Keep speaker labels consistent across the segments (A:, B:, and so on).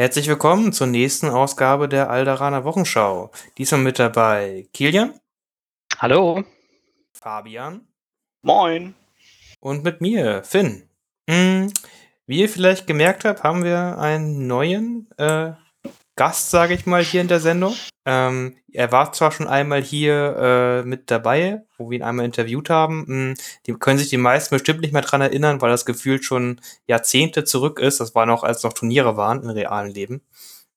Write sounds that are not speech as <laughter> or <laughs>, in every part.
A: Herzlich willkommen zur nächsten Ausgabe der Alderaner Wochenschau. Diesmal mit dabei Kilian,
B: Hallo.
A: Fabian
C: Moin.
A: und mit mir, Finn. Hm, wie ihr vielleicht gemerkt habt, haben wir einen neuen äh, Gast, sage ich mal, hier in der Sendung. Ähm, er war zwar schon einmal hier äh, mit dabei, wo wir ihn einmal interviewt haben. Hm, die können sich die meisten bestimmt nicht mehr dran erinnern, weil das gefühlt schon Jahrzehnte zurück ist. Das war noch, als noch Turniere waren im realen Leben.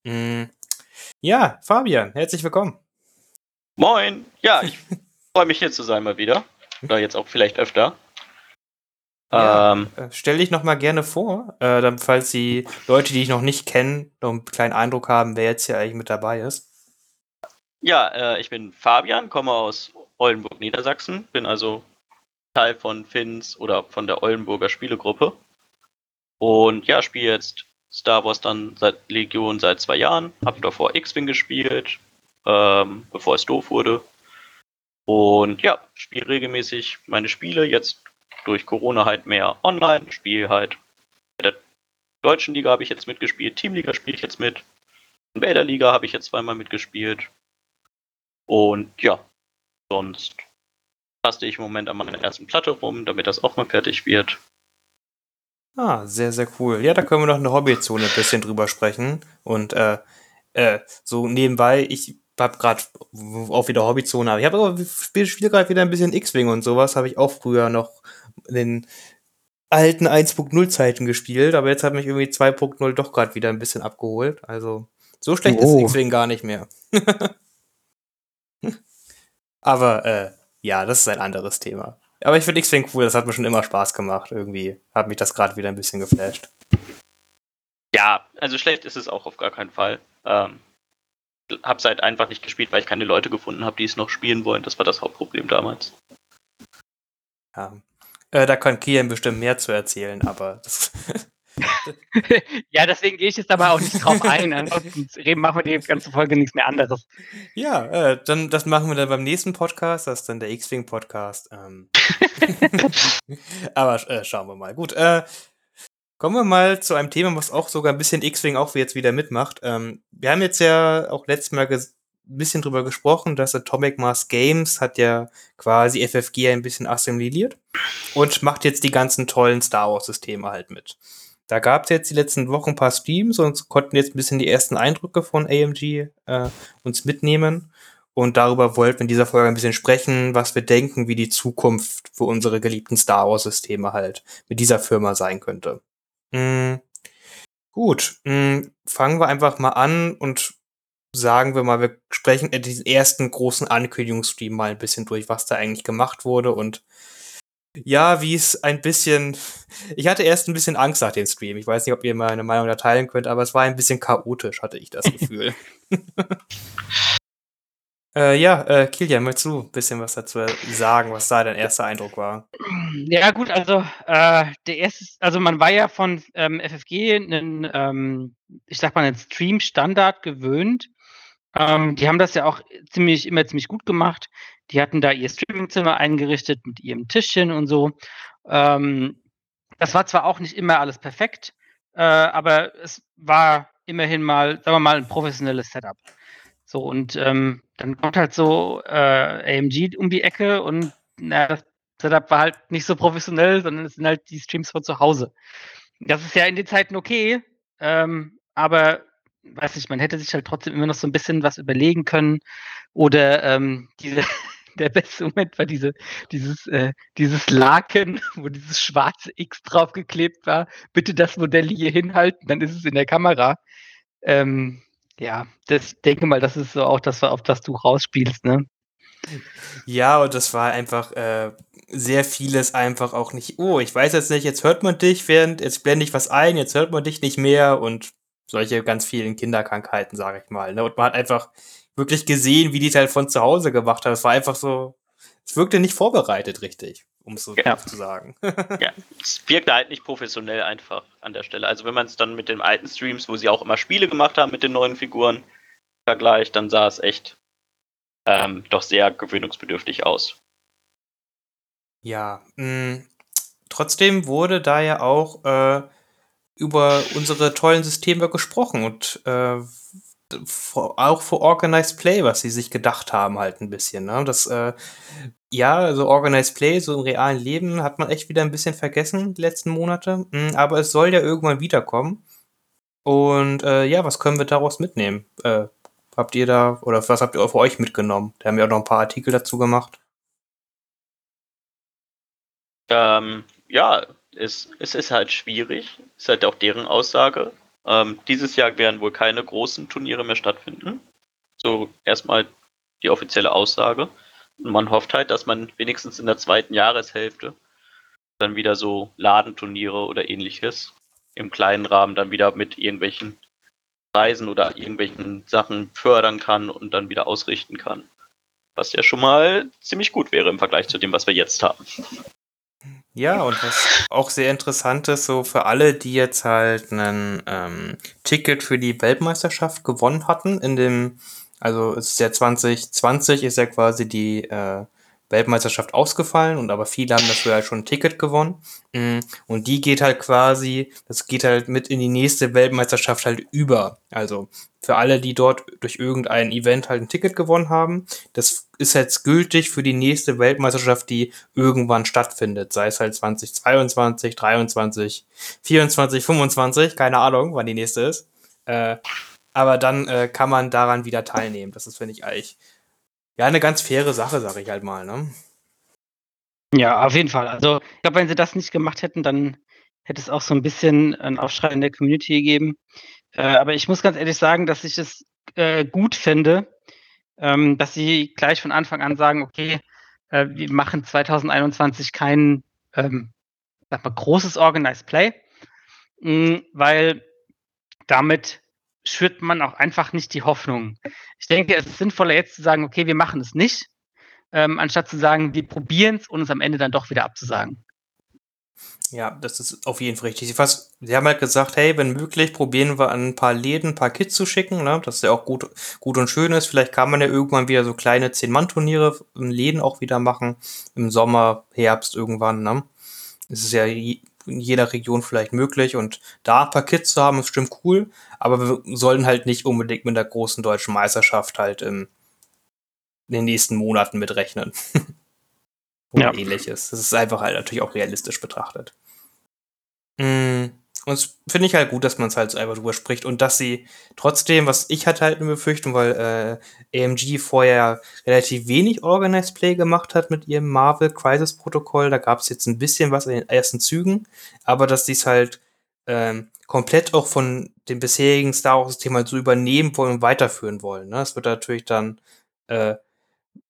A: Hm, ja, Fabian, herzlich willkommen.
C: Moin. Ja, ich <laughs> freue mich hier zu sein mal wieder. Oder jetzt auch vielleicht öfter.
A: Ja.
C: Ähm,
A: Äh, Stell dich noch mal gerne vor, äh, dann, falls die Leute, die dich noch nicht kennen, noch einen kleinen Eindruck haben, wer jetzt hier eigentlich mit dabei ist.
C: Ja, äh, ich bin Fabian, komme aus Oldenburg, Niedersachsen. Bin also Teil von Finns oder von der Oldenburger Spielegruppe. Und ja, spiele jetzt Star Wars dann seit Legion seit zwei Jahren. Habe davor X-Wing gespielt, ähm, bevor es doof wurde. Und ja, spiele regelmäßig meine Spiele. Jetzt durch Corona halt mehr online. Spiele halt bei der deutschen Liga habe ich jetzt mitgespielt. Teamliga spiele ich jetzt mit. In der Liga habe ich jetzt zweimal mitgespielt. Und ja, sonst taste ich im Moment an meiner ersten Platte rum, damit das auch mal fertig wird.
A: Ah, sehr, sehr cool. Ja, da können wir noch in der Hobbyzone ein bisschen drüber sprechen. Und äh, äh, so nebenbei, ich hab gerade auch wieder Hobbyzone, aber ich habe aber spiele spiel gerade wieder ein bisschen X-Wing und sowas, habe ich auch früher noch in den alten 1.0 Zeiten gespielt, aber jetzt hat mich irgendwie 2.0 doch gerade wieder ein bisschen abgeholt. Also so schlecht
B: Oh.
A: ist X-Wing gar nicht mehr. <laughs> aber äh, ja, das ist ein anderes Thema. Aber ich finde X-Wing cool, das hat mir schon immer Spaß gemacht. Irgendwie hat mich das gerade wieder ein bisschen geflasht.
C: Ja, also schlecht ist es auch auf gar keinen Fall. Ähm, hab's halt einfach nicht gespielt, weil ich keine Leute gefunden habe, die es noch spielen wollen. Das war das Hauptproblem damals.
A: Ja. Äh, da kann Kian bestimmt mehr zu erzählen, aber das, <laughs> <laughs>
B: ja, deswegen gehe ich jetzt aber auch nicht drauf ein. Ansonsten reden, machen wir die ganze Folge nichts mehr anderes.
A: ja, äh, dann das machen wir dann beim nächsten Podcast, das ist dann der X-Wing Podcast. Ähm. <laughs> aber äh, schauen wir mal. Gut, äh, kommen wir mal zu einem Thema, was auch sogar ein bisschen X-Wing auch jetzt wieder mitmacht. Ähm, wir haben jetzt ja auch letztes Mal ein bisschen drüber gesprochen, dass Atomic Mass Games hat ja quasi FFG ein bisschen assimiliert und macht jetzt die ganzen tollen Star Wars Systeme halt mit. Da gab es jetzt die letzten Wochen ein paar Streams und konnten jetzt ein bisschen die ersten Eindrücke von AMG äh, uns mitnehmen. Und darüber wollten wir in dieser Folge ein bisschen sprechen, was wir denken, wie die Zukunft für unsere geliebten Star Wars-Systeme halt mit dieser Firma sein könnte. Mm, gut, mm, fangen wir einfach mal an und sagen wir mal, wir sprechen diesen ersten großen Ankündigungsstream mal ein bisschen durch, was da eigentlich gemacht wurde und ja, wie es ein bisschen. <laughs> Ich hatte erst ein bisschen Angst nach dem Stream. Ich weiß nicht, ob ihr meine Meinung da teilen könnt, aber es war ein bisschen chaotisch, hatte ich das Gefühl. <laughs> äh, ja, äh, Kilian, möchtest du ein bisschen was dazu sagen, was da dein erster Eindruck war?
B: Ja, gut, also äh, der erste, also man war ja von ähm, FFG einen, ähm, ich sag mal, einen Stream-Standard gewöhnt. Ähm, die haben das ja auch ziemlich, immer ziemlich gut gemacht. Die hatten da ihr Streamingzimmer eingerichtet mit ihrem Tischchen und so. Ähm, das war zwar auch nicht immer alles perfekt, äh, aber es war immerhin mal, sagen wir mal, ein professionelles Setup. So, und ähm, dann kommt halt so äh, AMG um die Ecke und na, das Setup war halt nicht so professionell, sondern es sind halt die Streams von zu Hause. Das ist ja in den Zeiten okay, ähm, aber weiß nicht, man hätte sich halt trotzdem immer noch so ein bisschen was überlegen können. Oder ähm, diese, <laughs> der beste Moment war diese, dieses, äh, dieses Laken, <laughs> wo dieses schwarze X draufgeklebt war. Bitte das Modell hier hinhalten, dann ist es in der Kamera. Ähm, ja, das denke mal, das ist so auch das, auf das du rausspielst, ne?
A: Ja, und das war einfach äh, sehr vieles einfach auch nicht. Oh, ich weiß jetzt nicht, jetzt hört man dich, während jetzt blende ich was ein, jetzt hört man dich nicht mehr und solche ganz vielen Kinderkrankheiten, sage ich mal. Ne? Und man hat einfach wirklich gesehen, wie die es halt von zu Hause gemacht haben. Es war einfach so, es wirkte nicht vorbereitet richtig, um es so
C: Ja.
A: zu sagen. <laughs>
C: Ja, es wirkte halt nicht professionell einfach an der Stelle. Also wenn man es dann mit den alten Streams, wo sie auch immer Spiele gemacht haben mit den neuen Figuren, vergleicht, dann sah es echt ähm, doch sehr gewöhnungsbedürftig aus.
A: Ja, mh, trotzdem wurde da ja auch äh, über unsere tollen Systeme gesprochen und äh, auch für Organized Play, was sie sich gedacht haben, halt ein bisschen. Ne? Das, äh, ja, also Organized Play, so im realen Leben, hat man echt wieder ein bisschen vergessen, die letzten Monate. Mhm, aber es soll ja irgendwann wiederkommen. Und äh, ja, was können wir daraus mitnehmen? Äh, habt ihr da, oder was habt ihr für euch mitgenommen? Da haben wir auch noch ein paar Artikel dazu gemacht.
C: Ähm, ja, es, es ist halt schwierig. Ist halt auch deren Aussage. Ähm, dieses Jahr werden wohl keine großen Turniere mehr stattfinden. So erstmal die offizielle Aussage. Und man hofft halt, dass man wenigstens in der zweiten Jahreshälfte dann wieder so Ladenturniere oder ähnliches im kleinen Rahmen dann wieder mit irgendwelchen Preisen oder irgendwelchen Sachen fördern kann und dann wieder ausrichten kann. Was ja schon mal ziemlich gut wäre im Vergleich zu dem, was wir jetzt haben.
A: Ja, und was auch sehr interessant ist, so für alle, die jetzt halt ein ähm, Ticket für die Weltmeisterschaft gewonnen hatten, in dem, also es ist ja 2020 ist ja quasi die äh, Weltmeisterschaft ausgefallen und aber viele haben dafür halt schon ein Ticket gewonnen. Mm, und die geht halt quasi, das geht halt mit in die nächste Weltmeisterschaft halt über. Also für alle, die dort durch irgendein Event halt ein Ticket gewonnen haben, das ist jetzt gültig für die nächste Weltmeisterschaft, die irgendwann stattfindet. Sei es halt 2022, 23, 24, 25, keine Ahnung, wann die nächste ist. Äh, aber dann äh, kann man daran wieder teilnehmen. Das ist, finde ich, eigentlich ja, eine ganz faire Sache, sag ich halt mal, ne?
B: Ja, auf jeden Fall. Also, ich glaube, wenn sie das nicht gemacht hätten, dann hätte es auch so ein bisschen einen Aufschrei in der Community gegeben. Äh, aber ich muss ganz ehrlich sagen, dass ich es äh, gut finde, ähm, dass sie gleich von Anfang an sagen, okay, äh, wir machen 2021 kein, ähm, sag mal, großes Organized Play, mh, weil damit schürt man auch einfach nicht die Hoffnung. Ich denke, es ist sinnvoller jetzt zu sagen, okay, wir machen es nicht, ähm, anstatt zu sagen, wir probieren es und es am Ende dann doch wieder abzusagen.
A: Ja, das ist auf jeden Fall richtig. Sie, haben halt gesagt, hey, wenn möglich, probieren wir an ein paar Läden ein paar Kits zu schicken, ne? Das ist ja auch gut, gut und schön ist. Vielleicht kann man ja irgendwann wieder so kleine Zehn-Mann-Turniere in Läden auch wieder machen. Im Sommer, Herbst irgendwann, ne? Es ist ja in jeder Region vielleicht möglich und da ein paar Kids zu haben, ist stimmt cool, aber wir sollen halt nicht unbedingt mit der großen deutschen Meisterschaft halt im, in den nächsten Monaten mitrechnen. <laughs> Oder ja. ähnliches. Das ist einfach halt natürlich auch realistisch betrachtet. Mm. Und es finde ich halt gut, dass man es halt so einfach drüber spricht und dass sie trotzdem, was ich hatte halt eine Befürchtung, weil äh, AMG vorher relativ wenig Organized Play gemacht hat mit ihrem Marvel Crisis Protokoll, da gab es jetzt ein bisschen was in den ersten Zügen, aber dass die es halt ähm, komplett auch von dem bisherigen Star Wars System halt so übernehmen wollen und weiterführen wollen. Ne? Das wird natürlich dann äh,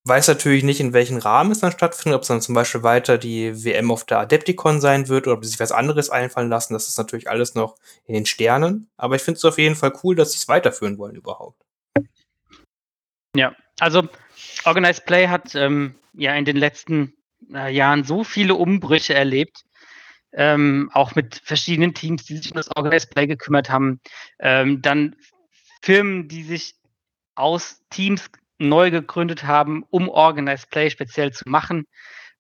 A: weiß natürlich nicht, in welchem Rahmen es dann stattfindet, ob es dann zum Beispiel weiter die WM auf der Adepticon sein wird oder ob sie sich was anderes einfallen lassen. Das ist natürlich alles noch in den Sternen. Aber ich finde es auf jeden Fall cool, dass sie es weiterführen wollen überhaupt.
B: Ja, also Organized Play hat ähm, ja in den letzten äh, Jahren so viele Umbrüche erlebt. Ähm, auch mit verschiedenen Teams, die sich um das Organized Play gekümmert haben. Ähm, dann Firmen, die sich aus Teams neu gegründet haben, um Organized Play speziell zu machen.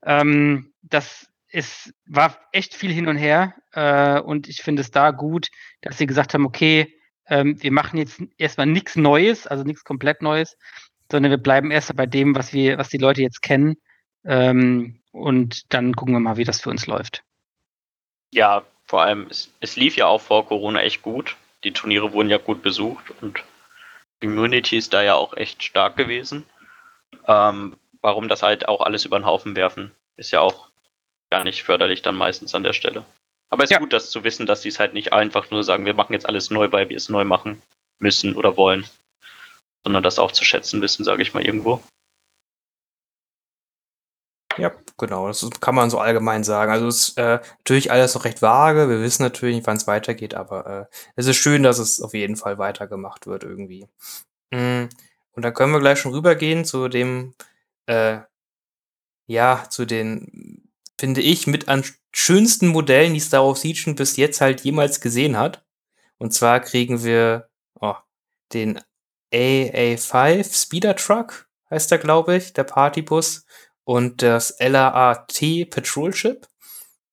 B: Ähm, das ist, war echt viel hin und her äh, und ich finde es da gut, dass sie gesagt haben, okay, ähm, wir machen jetzt erstmal nichts Neues, also nichts komplett Neues, sondern wir bleiben erst bei dem, was wir, was die Leute jetzt kennen ähm, und dann gucken wir mal, wie das für uns läuft.
C: Ja, vor allem, es, es lief ja auch vor Corona echt gut. Die Turniere wurden ja gut besucht und Community ist da ja auch echt stark gewesen. Ähm, warum das halt auch alles über den Haufen werfen, ist ja auch gar nicht förderlich dann meistens an der Stelle. Aber es ist ja. gut, das zu wissen, dass sie es halt nicht einfach nur sagen, wir machen jetzt alles neu, weil wir es neu machen müssen oder wollen, sondern das auch zu schätzen wissen, sage ich mal irgendwo.
A: Ja, genau, das kann man so allgemein sagen. Also es ist äh, natürlich alles noch recht vage. Wir wissen natürlich nicht, wann es weitergeht, aber äh, es ist schön, dass es auf jeden Fall weitergemacht wird irgendwie. Mm, und dann können wir gleich schon rübergehen zu dem, äh, ja, zu den, finde ich, mit an schönsten Modellen, die Star Wars Legion bis jetzt halt jemals gesehen hat. Und zwar kriegen wir oh, den AA5 Speeder Truck, heißt der, glaube ich, der Partybus und das LAAT Patrol Ship.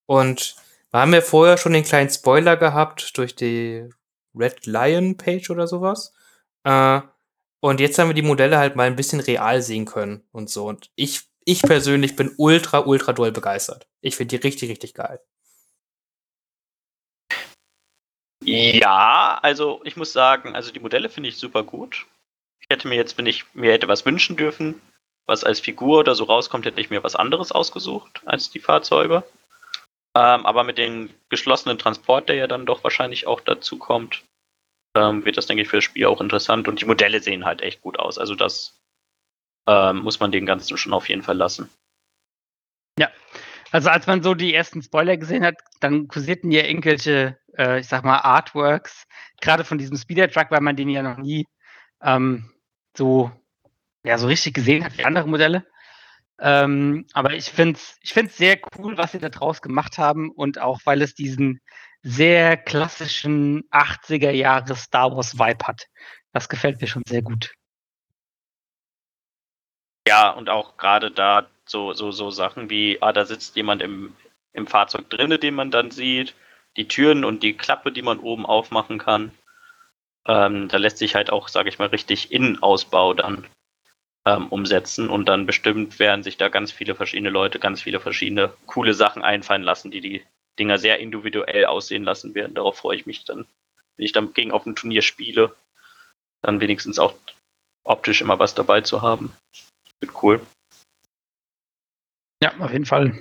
A: Und wir haben ja vorher schon den kleinen Spoiler gehabt durch die Red Lion Page oder sowas. Äh, und jetzt haben wir die Modelle halt mal ein bisschen real sehen können und so. Und ich, ich persönlich bin ultra, ultra doll begeistert. Ich finde die richtig, richtig geil.
C: Ja, also ich muss sagen, also die Modelle finde ich super gut. Ich hätte mir jetzt, wenn ich mir hätte was wünschen dürfen, was als Figur oder so rauskommt, hätte ich mir was anderes ausgesucht als die Fahrzeuge. Ähm, aber mit dem geschlossenen Transport, der ja dann doch wahrscheinlich auch dazu kommt, ähm, wird das, denke ich, für das Spiel auch interessant. Und die Modelle sehen halt echt gut aus. Also das ähm, muss man den Ganzen schon auf jeden Fall lassen.
B: Ja, also als man so die ersten Spoiler gesehen hat, dann kursierten ja irgendwelche, äh, ich sag mal, Artworks, gerade von diesem Speeder-Truck, weil man den ja noch nie ähm, so, ja, so richtig gesehen hat wie andere Modelle. Ähm, aber ich finde es ich find's sehr cool, was sie da draus gemacht haben und auch, weil es diesen sehr klassischen 80er Jahre Star Wars Vibe hat. Das gefällt mir schon sehr gut.
C: Ja, und auch gerade da so, so, so Sachen wie, ah, da sitzt jemand im, im Fahrzeug drinne, den man dann sieht, die Türen und die Klappe, die man oben aufmachen kann. Ähm, da lässt sich halt auch, sage ich mal, richtig Innenausbau dann ähm, umsetzen und dann bestimmt werden sich da ganz viele verschiedene Leute ganz viele verschiedene coole Sachen einfallen lassen, die die Dinger sehr individuell aussehen lassen werden. Darauf freue ich mich dann, wenn ich dann gegen auf ein Turnier spiele, dann wenigstens auch optisch immer was dabei zu haben. Wird cool.
B: Ja, auf jeden Fall.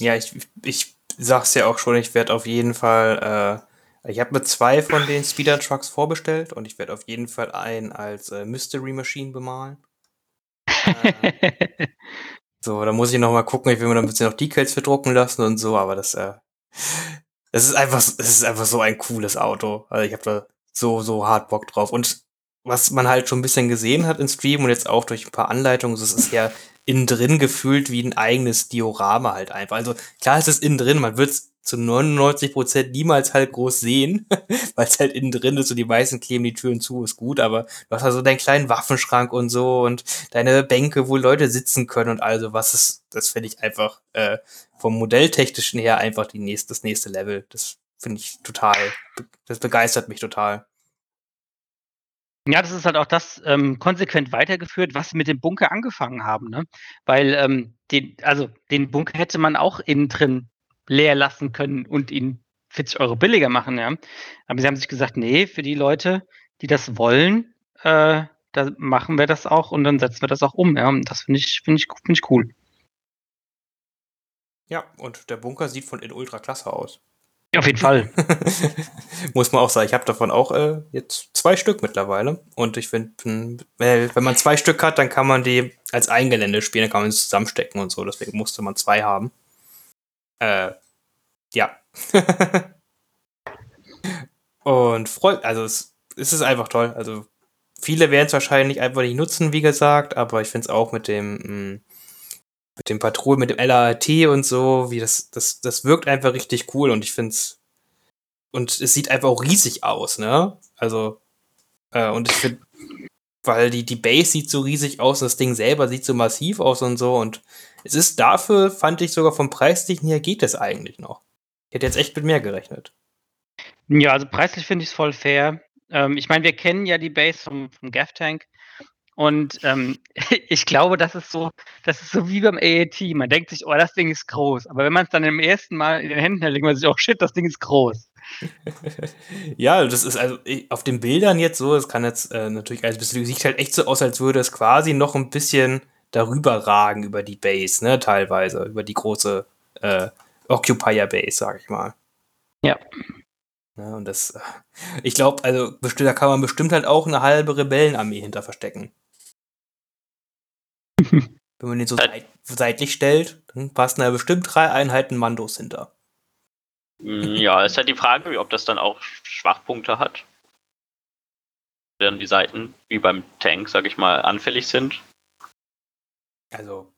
A: Ja, ich, ich sag's ja auch schon, ich werde auf jeden Fall äh, ich habe mir zwei von den Speeder Trucks vorbestellt und ich werde auf jeden Fall einen als äh, Mystery Machine bemalen. äh, <laughs> so, da muss ich noch mal gucken. Ich will mir noch ein bisschen noch Decals verdrucken lassen und so, aber das, äh, das ist einfach, es ist einfach so ein cooles Auto. Also ich habe da so, so hart Bock drauf. Und was man halt schon ein bisschen gesehen hat im Stream und jetzt auch durch ein paar Anleitungen, das ist ja innen drin gefühlt wie ein eigenes Diorama halt einfach. Also klar ist es innen drin, man wird es zu 99 Prozent niemals halt groß sehen, <laughs> weil es halt innen drin ist und die meisten kleben die Türen zu, ist gut, aber du hast also deinen kleinen Waffenschrank und so und deine Bänke, wo Leute sitzen können und also was ist, das finde ich einfach äh, vom Modelltechnischen her einfach die nächste, das nächste Level. Das finde ich total, das begeistert mich total.
B: Ja, das ist halt auch das ähm, konsequent weitergeführt, was sie mit dem Bunker angefangen haben, ne? Weil ähm, den, also den Bunker hätte man auch innen drin leer lassen können und ihn 40 Euro billiger machen, ja. Aber sie haben sich gesagt, nee, für die Leute, die das wollen, äh, da machen wir das auch und dann setzen wir das auch um, ja. Und das finde ich, finde ich, finde ich cool.
A: Ja, und der Bunker sieht von innen ultra klasse aus.
B: Ja, auf jeden Fall. <laughs>
A: Muss man auch sagen, ich habe davon auch äh, jetzt zwei Stück mittlerweile. Und ich finde, wenn man zwei Stück hat, dann kann man die als Eingelände spielen, dann kann man sie zusammenstecken und so. Deswegen musste man zwei haben. Äh, ja. <laughs> und freut, also es, es ist einfach toll. Also viele werden es wahrscheinlich einfach nicht nutzen, wie gesagt, aber ich finde es auch mit dem, mm, mit dem Patrouille, mit dem LAT und so, wie das, das, das wirkt einfach richtig cool und ich finde es, und es sieht einfach auch riesig aus, ne? Also, äh, und ich finde, weil die, die Base sieht so riesig aus und das Ding selber sieht so massiv aus und so und es ist dafür, fand ich sogar vom Preislichen her geht es eigentlich noch. Ich hätte jetzt echt mit mehr gerechnet.
B: Ja, also preislich finde ich es voll fair. Ähm, ich meine, wir kennen ja die Base vom, vom Gav-Tank. Und ähm, <laughs> ich glaube, das ist so, das ist so wie beim AAT. Man denkt sich, oh, das Ding ist groß. Aber wenn man es dann im ersten Mal in den Händen hält, denkt man sich, oh shit, das Ding ist groß. <laughs>
A: ja, das ist also auf den Bildern jetzt so, es kann jetzt äh, natürlich alles ein bisschen, sieht halt echt so aus, als würde es quasi noch ein bisschen darüber ragen über die Base, ne, teilweise, über die große äh, Occupier Base, sag ich mal.
B: Ja.
A: ja und das, äh, ich glaube, also da kann man bestimmt halt auch eine halbe Rebellenarmee hinter verstecken. <laughs> Wenn man den so seit seitlich stellt, dann passen da bestimmt drei Einheiten Mandos hinter.
C: Mm, ja, ist halt die Frage, ob das dann auch Schwachpunkte hat. Während die Seiten, wie beim Tank, sag ich mal, anfällig sind.
A: Also,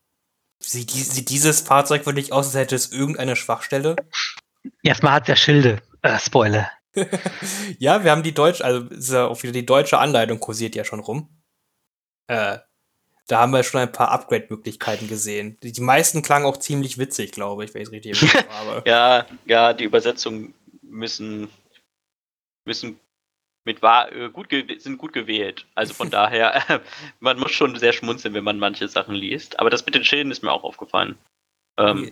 A: sieht, sieht dieses Fahrzeug wirklich aus, als hätte es irgendeine Schwachstelle?
B: Erstmal hat es ja Schilde. Äh, Spoiler. <laughs>
A: ja, wir haben die deutsche, also ist ja auch wieder die deutsche Anleitung kursiert ja schon rum. Äh, da haben wir schon ein paar Upgrade-Möglichkeiten gesehen. Die, die, meisten klangen auch ziemlich witzig, glaube ich, wenn ich es richtig <laughs>
C: habe. ja, ja, die Übersetzungen müssen, müssen mit wahr, äh, gut sind gut gewählt. Also von <laughs> daher, man muss schon sehr schmunzeln, wenn man manche Sachen liest. Aber das mit den Schilden ist mir auch aufgefallen. Ähm,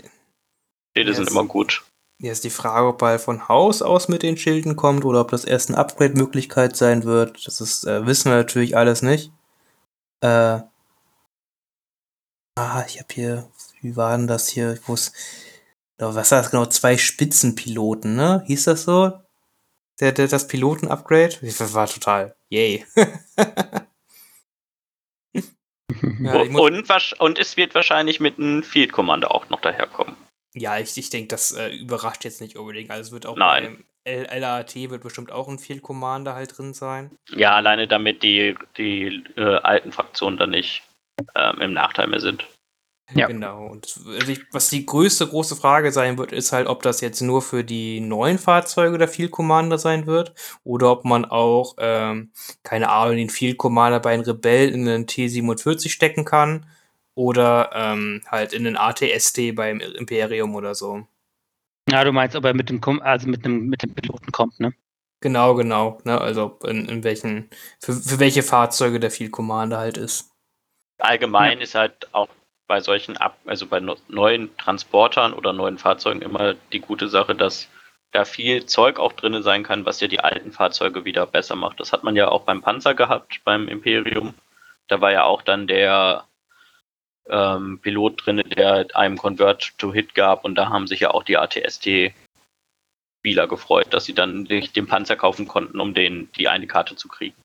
C: Schilde yes. sind immer gut.
A: Jetzt die Frage, ob er von Haus aus mit den Schilden kommt oder ob das erst eine Upgrade-Möglichkeit sein wird. Das ist, äh, wissen wir natürlich alles nicht. Äh, ah, ich habe hier, wie war denn das hier? Ich muss, was war das genau? Zwei Spitzenpiloten, ne? Hieß das so? Der, der, das Piloten-Upgrade? War total, yay. <laughs>
C: ja, und, und es wird wahrscheinlich mit einem Field Commander auch noch daherkommen.
A: Ja, ich, ich denke, das äh, überrascht jetzt nicht unbedingt. Also es wird auch
C: Nein.
A: beim LAT wird bestimmt auch ein Field Commander halt drin sein.
C: Ja, alleine damit die, die äh, alten Fraktionen dann nicht ähm, im Nachteil mehr sind.
A: Ja. Genau. Und was die größte große Frage sein wird, ist halt, ob das jetzt nur für die neuen Fahrzeuge der Field Commander sein wird oder ob man auch, ähm, keine Ahnung, den Field Commander bei den Rebellen in den T-47 stecken kann oder ähm, halt in den ATST beim Imperium oder so.
B: Ja, du meinst, ob er mit dem, also mit dem, mit dem Piloten kommt, ne?
A: Genau, genau. Ne? Also in, in welchen, für, für welche Fahrzeuge der Field Commander halt ist.
C: Allgemein ja. ist halt auch bei solchen, Ab also bei neuen Transportern oder neuen Fahrzeugen immer die gute Sache, dass da viel Zeug auch drin sein kann, was ja die alten Fahrzeuge wieder besser macht. Das hat man ja auch beim Panzer gehabt, beim Imperium. Da war ja auch dann der ähm, Pilot drin, der einem Convert to Hit gab und da haben sich ja auch die ATST Spieler gefreut, dass sie dann nicht den Panzer kaufen konnten, um den die eine Karte zu kriegen.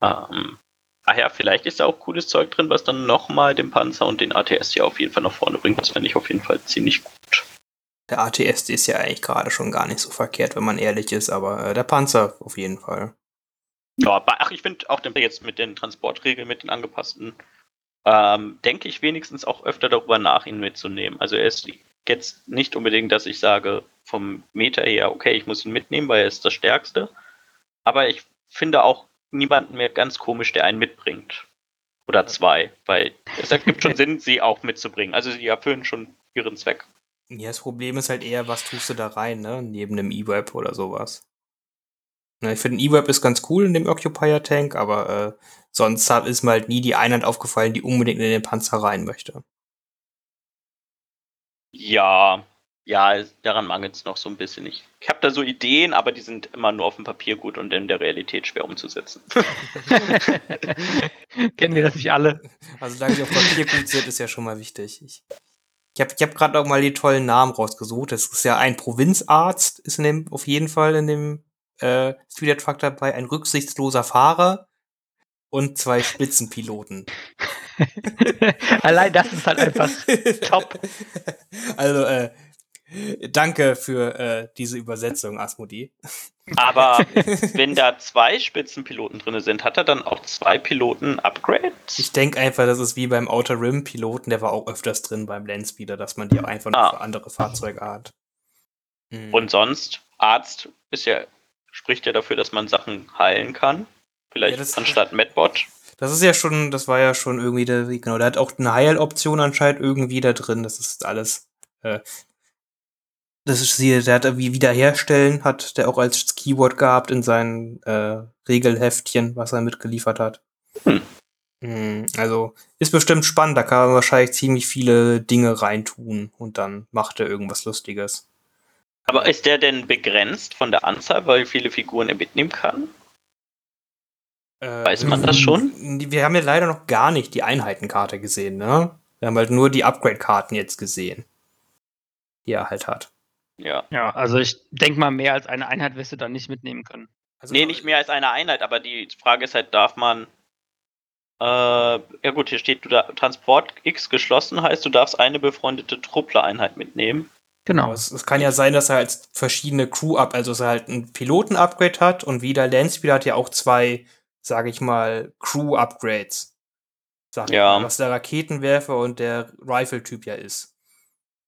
C: Ähm, ach ja, vielleicht ist da auch cooles Zeug drin, was dann nochmal den Panzer und den ATST auf jeden Fall nach vorne bringt. Das fände ich auf jeden Fall ziemlich gut.
A: Der ATST ist ja eigentlich gerade schon gar nicht so verkehrt, wenn man ehrlich ist, aber äh, der Panzer auf jeden Fall.
C: Ja, ach, ich finde auch den jetzt mit den Transportregeln, mit den angepassten ähm, denke ich wenigstens auch öfter darüber nach, ihn mitzunehmen. Also er ist jetzt nicht unbedingt, dass ich sage, vom Meter her, okay, ich muss ihn mitnehmen, weil er ist das Stärkste. Aber ich finde auch niemanden mehr ganz komisch, der einen mitbringt. Oder zwei, weil es ergibt schon <laughs> Sinn, sie auch mitzubringen. Also sie erfüllen schon ihren Zweck.
A: Ja, das Problem ist halt eher, was tust du da rein, ne? Neben einem E-Web oder sowas. Ne, ich finde, ein E-Web ist ganz cool in dem Occupier Tank, aber äh, sonst ist mir halt nie die Einheit aufgefallen, die unbedingt in den Panzer rein möchte.
C: Ja, ja, daran mangelt es noch so ein bisschen. Ich, ich habe da so Ideen, aber die sind immer nur auf dem Papier gut und in der Realität schwer umzusetzen. <laughs>
B: Kennen wir das nicht alle?
A: Also, da die auf Papier gut sind, ist ja schon mal wichtig. Ich, ich habe ich hab gerade auch mal die tollen Namen rausgesucht. Das ist ja ein Provinzarzt, ist in dem, auf jeden Fall in dem äh, Street Truck dabei, ein rücksichtsloser Fahrer und zwei Spitzenpiloten. <laughs>
B: Allein das ist halt einfach <laughs> top.
A: Also, äh, danke für äh, diese Übersetzung, Asmodi.
C: Aber <laughs> wenn da zwei Spitzenpiloten drin sind, hat er dann auch zwei Piloten-Upgrades?
A: Ich denke einfach, das ist wie beim Outer Rim-Piloten, der war auch öfters drin beim Landspeeder, dass man die auch einfach ah. für andere Fahrzeuge hat.
C: Mhm. Und sonst, Arzt ist ja spricht ja dafür, dass man Sachen heilen kann. Vielleicht ja, anstatt Medbot.
A: Das ist ja schon, das war ja schon irgendwie der, genau, der hat auch eine Heiloption anscheinend irgendwie da drin. Das ist alles, äh, das ist hier, der hat wie wiederherstellen, hat der auch als Keyword gehabt in seinen äh, Regelheftchen, was er mitgeliefert hat. Hm. hm. Also ist bestimmt spannend, da kann man wahrscheinlich ziemlich viele Dinge reintun und dann macht er irgendwas Lustiges.
C: Aber ist der denn begrenzt von der Anzahl, weil viele Figuren er mitnehmen kann?
A: Äh, Weiß man das schon? Wir haben ja leider noch gar nicht die Einheitenkarte gesehen, ne? Wir haben halt nur die Upgrade-Karten jetzt gesehen, die er halt hat.
B: Ja. Ja, also ich denke mal, mehr als eine Einheit wirst du dann nicht mitnehmen können.
C: Also nee, nicht mehr als eine Einheit, aber die Frage ist halt, darf man. Äh, ja gut, hier steht, du da, Transport X geschlossen heißt, du darfst eine befreundete Truppler-Einheit mitnehmen.
A: Genau. Es, es, kann ja sein, dass er halt verschiedene Crew-Up, also dass er halt ein Piloten-Upgrade hat und wie der Landspieler hat ja auch zwei, sage ich mal, Crew-Upgrades.
C: ja.
A: Mal, was der Raketenwerfer und der Rifle-Typ ja ist.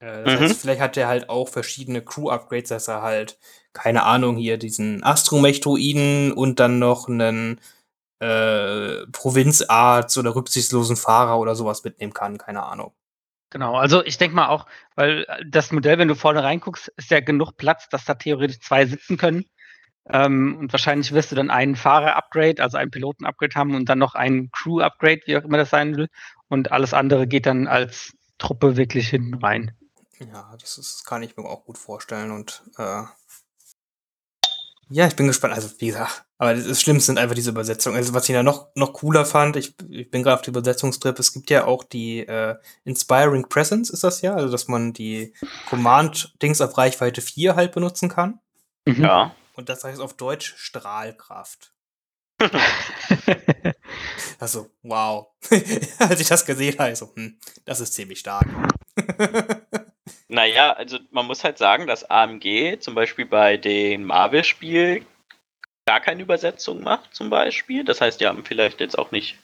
A: Äh, das mhm. heißt, vielleicht hat er halt auch verschiedene Crew-Upgrades, dass er halt, keine Ahnung, hier diesen Astromech-Druiden und dann noch einen äh, Provinzarzt oder rücksichtslosen Fahrer oder sowas mitnehmen kann, keine Ahnung.
B: Genau, also ich denke mal auch, weil äh, das Modell, wenn du vorne reinguckst, ist ja genug Platz, dass da theoretisch zwei sitzen können. Ähm, und wahrscheinlich wirst du dann einen Fahrer-Upgrade, also einen Piloten-Upgrade haben und dann noch einen Crew-Upgrade, wie auch immer das sein will. Und alles andere geht dann als Truppe wirklich hinten rein.
A: Ja, das, ist, das kann ich mir auch gut vorstellen. Und äh, ja, ich bin gespannt. Also, wie gesagt, aber das Schlimmste sind einfach diese Übersetzungen. Also, was ich da noch, noch cooler fand, ich, ich bin gerade auf dem Übersetzungstrip, es gibt ja auch die äh, Inspiring Presence, ist das ja, also dass man die Command-Dings auf Reichweite 4 halt benutzen kann.
C: Mhm. Ja.
A: Und das heißt auf Deutsch Strahlkraft. <laughs> also, wow. <laughs> Als ich das gesehen habe, so, hm, das ist ziemlich stark. <laughs>
C: naja, also man muss halt sagen, dass AMG zum Beispiel bei dem Marvel-Spiel gar keine Übersetzung macht, zum Beispiel. Das heißt, die haben vielleicht jetzt auch nicht